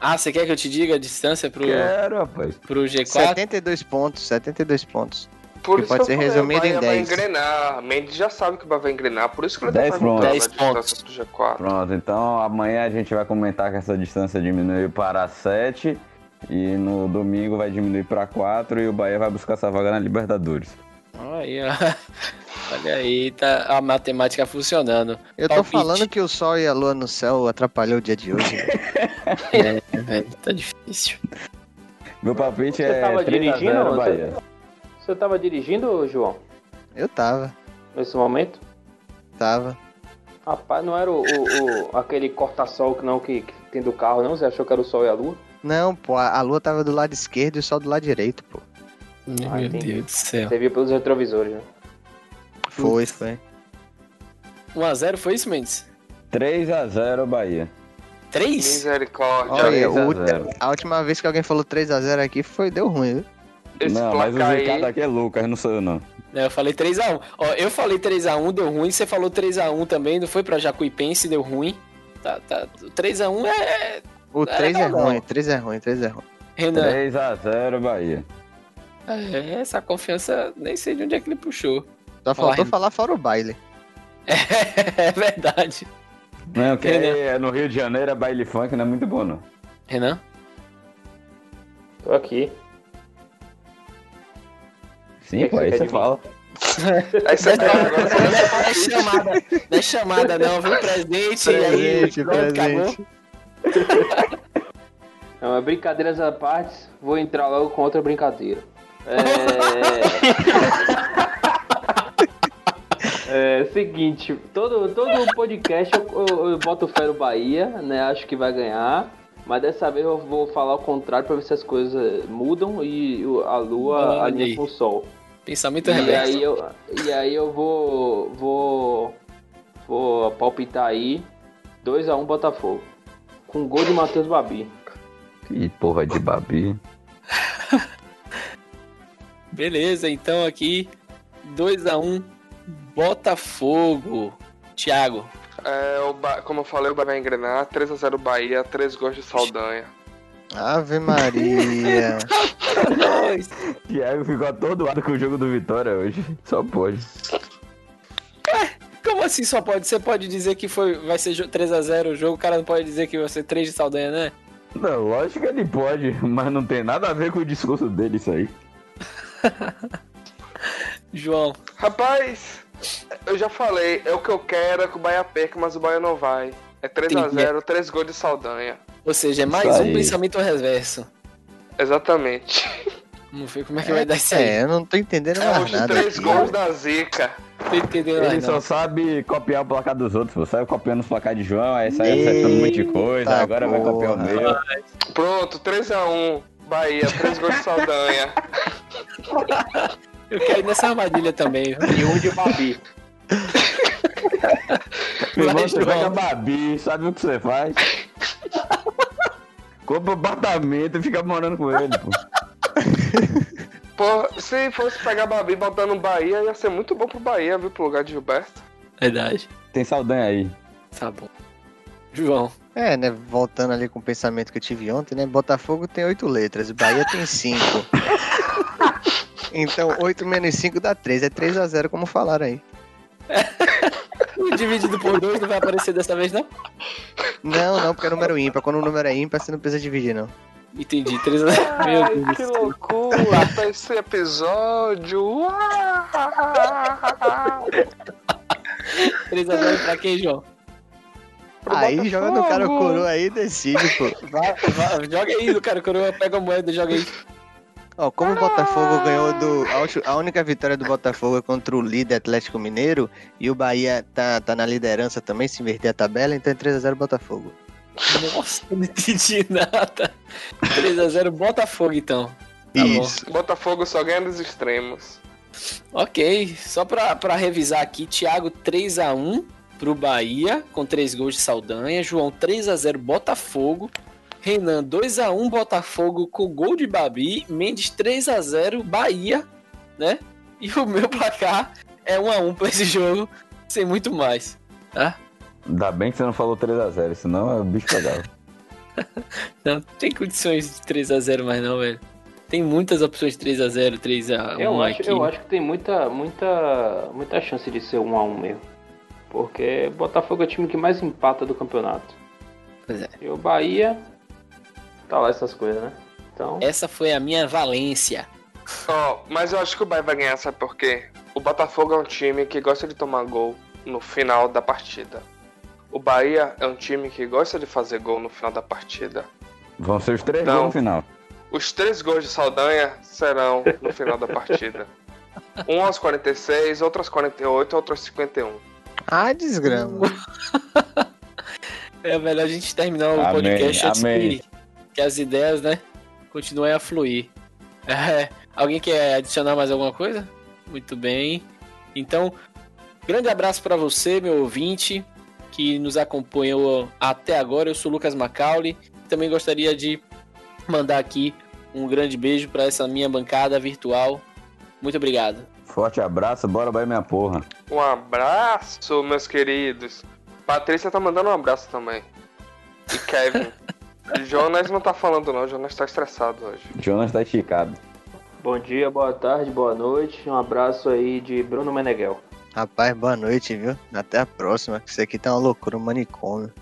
Ah, você quer que eu te diga a distância pro, Quero, rapaz. pro G4? 72 pontos, 72 pontos. Por Que isso pode ser falei, resumido o Bahia em vai 10. engrenar. Mendes já sabe que o Bahia vai engrenar, por isso que ele 10 tá perguntando pontos. a 10 distância do G4. Pronto, então amanhã a gente vai comentar que essa distância diminuiu para 7 e no domingo vai diminuir para 4 e o Bahia vai buscar essa vaga na Libertadores. Olha aí, ó. Olha aí, tá a matemática funcionando. Eu tô Palpite. falando que o sol e a lua no céu atrapalhou o dia de hoje. É, velho, tá difícil. Meu palpite Você é tava 3 a dirigindo, 0 você- Bahia. Você tava dirigindo, João, Eu tava, nesse momento? tava. Rapaz, não era o, o- o- aquele corta-sol que não que, que tem do carro, não? Você achou que era o sol e a lua? Não, pô, a a lua tava do lado esquerdo e o sol do lado direito, pô. Meu Ah. Deus do céu. Você viu pelos retrovisores, né? Foi, foi. 1x0 foi isso, Mendes? 3 a 0 Bahia. 3? Misericórdia. Olha, 3 a o- 0. a última vez que alguém falou 3x0 aqui foi, deu ruim, viu? Esse Não, mas o aí, aqui é Lucas, não sou eu não. Eu falei 3x1. Ó, eu falei 3x1, deu ruim. Você falou 3x1 também, não foi pra Jacuipense, deu ruim. Tá, tá. 3x1 é. O É 3 é legal, ruim, não. 3 é ruim, 3 é ruim. Renan, 3 a 0 Bahia. É, essa confiança, nem sei de onde é que ele puxou. Só faltou falar fora o baile. É, verdade. Não, que Renan. é no Rio de Janeiro, é baile funk, não é muito bom não. Renan? Tô aqui. Sim, que pô, aí você fala. aí você vai Não é chamada, não é chamada não, viu? Presente, e aí, Presente, pronto, presente. acabou. Não, mas brincadeiras à parte, vou entrar logo com outra brincadeira. É... é seguinte, todo, todo podcast eu, eu, eu boto fé no Bahia, né? Acho que vai ganhar. Mas dessa vez eu vou falar o contrário pra ver se as coisas mudam e a lua alinha com o sol. Pensamento E reverso. aí eu, e aí eu vou. vou. vou palpitar aí 2x1 Botafogo. Com gol de Matheus Babi. Que porra de babi. Beleza, então aqui 2x1 Botafogo. Thiago. É, o Ba- como eu falei, o Bahia vai engrenar. 3x0 Bahia, 3 gols de Saldanha. Ave Maria. Thiago ficou atordoado com o jogo do Vitória hoje. Só pode. Como assim só pode? Você pode dizer que foi, vai ser 3x0 o jogo, o cara não pode dizer que vai ser 3 de Saldanha, né? Não, lógico que ele pode, mas não tem nada a ver com o discurso dele isso aí. João. Rapaz, eu já falei, é o que eu quero, é que o Bahia perca, mas o Bahia não vai. É 3x0, 3 gols de Saldanha. Ou seja, é mais um pensamento reverso. Exatamente. Vamos ver como é que vai dar isso aí. É, eu não tô entendendo É mais os nada. três aqui. gols da Zica. Não tô entendendo Ele só não. sabe copiar o placar dos outros, pô. Saiu copiando os placar de João, aí saiu acertando um monte de coisa, agora vai copiar o porra. meu. Pronto, 3x1. Bahia, três gols de Saldanha. Eu quero ir nessa armadilha também. viu? E um de Babi. Irmão, Vai, você pega Babi, sabe o que você faz? Compra um apartamento e fica morando com ele, pô. Pô, se fosse pegar Babi botando no Bahia, ia ser muito bom pro Bahia, viu? Pro lugar de Gilberto. Verdade. Tem Saldanha aí. Tá bom. João. É, né? Voltando ali com o pensamento que eu tive ontem, né? Botafogo tem oito letras, Bahia tem cinco. Então, 8 menos 5 dá 3. É 3 a 0 como falaram aí. O dividido por dois não vai aparecer dessa vez, não? Não, não, porque é número ímpar. Quando o número é ímpar, você não precisa dividir, não. Entendi. Três a... Meu Ai, Deus que do céu. loucura pra esse episódio. Uau! 3 a 0 pra quem, João? Pro aí joga no cara o Botafogo. coroa aí e decide, pô. Vai, vai, joga aí, do cara coroa, pega a moeda, joga aí. Ó, como o Botafogo ganhou do. a única vitória do Botafogo é contra o líder Atlético Mineiro e o Bahia tá, tá na liderança também, se inverter a tabela, então é 3x0 Botafogo. Nossa, eu não entendi nada. 3 a 0 Botafogo, então. Tá bom. Isso. Botafogo só ganha dos extremos. Ok, só pra, pra revisar aqui, Thiago 3x1 pro Bahia, com 3 gols de Saldanha. João 3x0 Botafogo. Renan 2x1 Botafogo com gol de Babi. Mendes 3x0 Bahia, né? E o meu placar é 1x1 pra esse jogo, sem muito mais, tá? Ainda bem que você não falou 3x0, senão o bicho pegava. Não tem condições de 3x0 mais não, velho. Tem muitas opções de 3x0, 3x1 Eu acho, aqui. eu acho que tem muita, muita, muita chance de ser um a um mesmo. Porque Botafogo é o time que mais empata do campeonato. Pois é. E o Bahia. Tá lá essas coisas, né? Então. Essa foi a minha valência. Ó, mas eu acho que o Bahia vai ganhar, sabe por quê? O Botafogo é um time que gosta de tomar gol no final da partida. O Bahia é um time que gosta de fazer gol no final da partida. Vão ser os três Não. gols no final. Os três gols de Saldanha serão no final da partida. Um aos 46, outro aos 48, outro aos 51. Ah, desgrama. É melhor a gente terminar o Amém, podcast antes amém. que, que as ideias, né, continuem a fluir. É, alguém quer adicionar mais alguma coisa? Muito bem. Então, grande abraço para você, meu ouvinte, que nos acompanhou até agora. Eu sou o Lucas Macaulay. Também gostaria de mandar aqui um grande beijo para essa minha bancada virtual. Muito obrigado. Forte abraço, bora vai minha porra. Um abraço, meus queridos. Patrícia tá mandando um abraço também. E Kevin. Jonas não tá falando não, Jonas tá estressado hoje. Jonas tá esticado. Bom dia, boa tarde, boa noite. Um abraço aí de Bruno Meneghel. Rapaz, boa noite, viu? Até a próxima, que isso aqui tá uma loucura, um manicômio.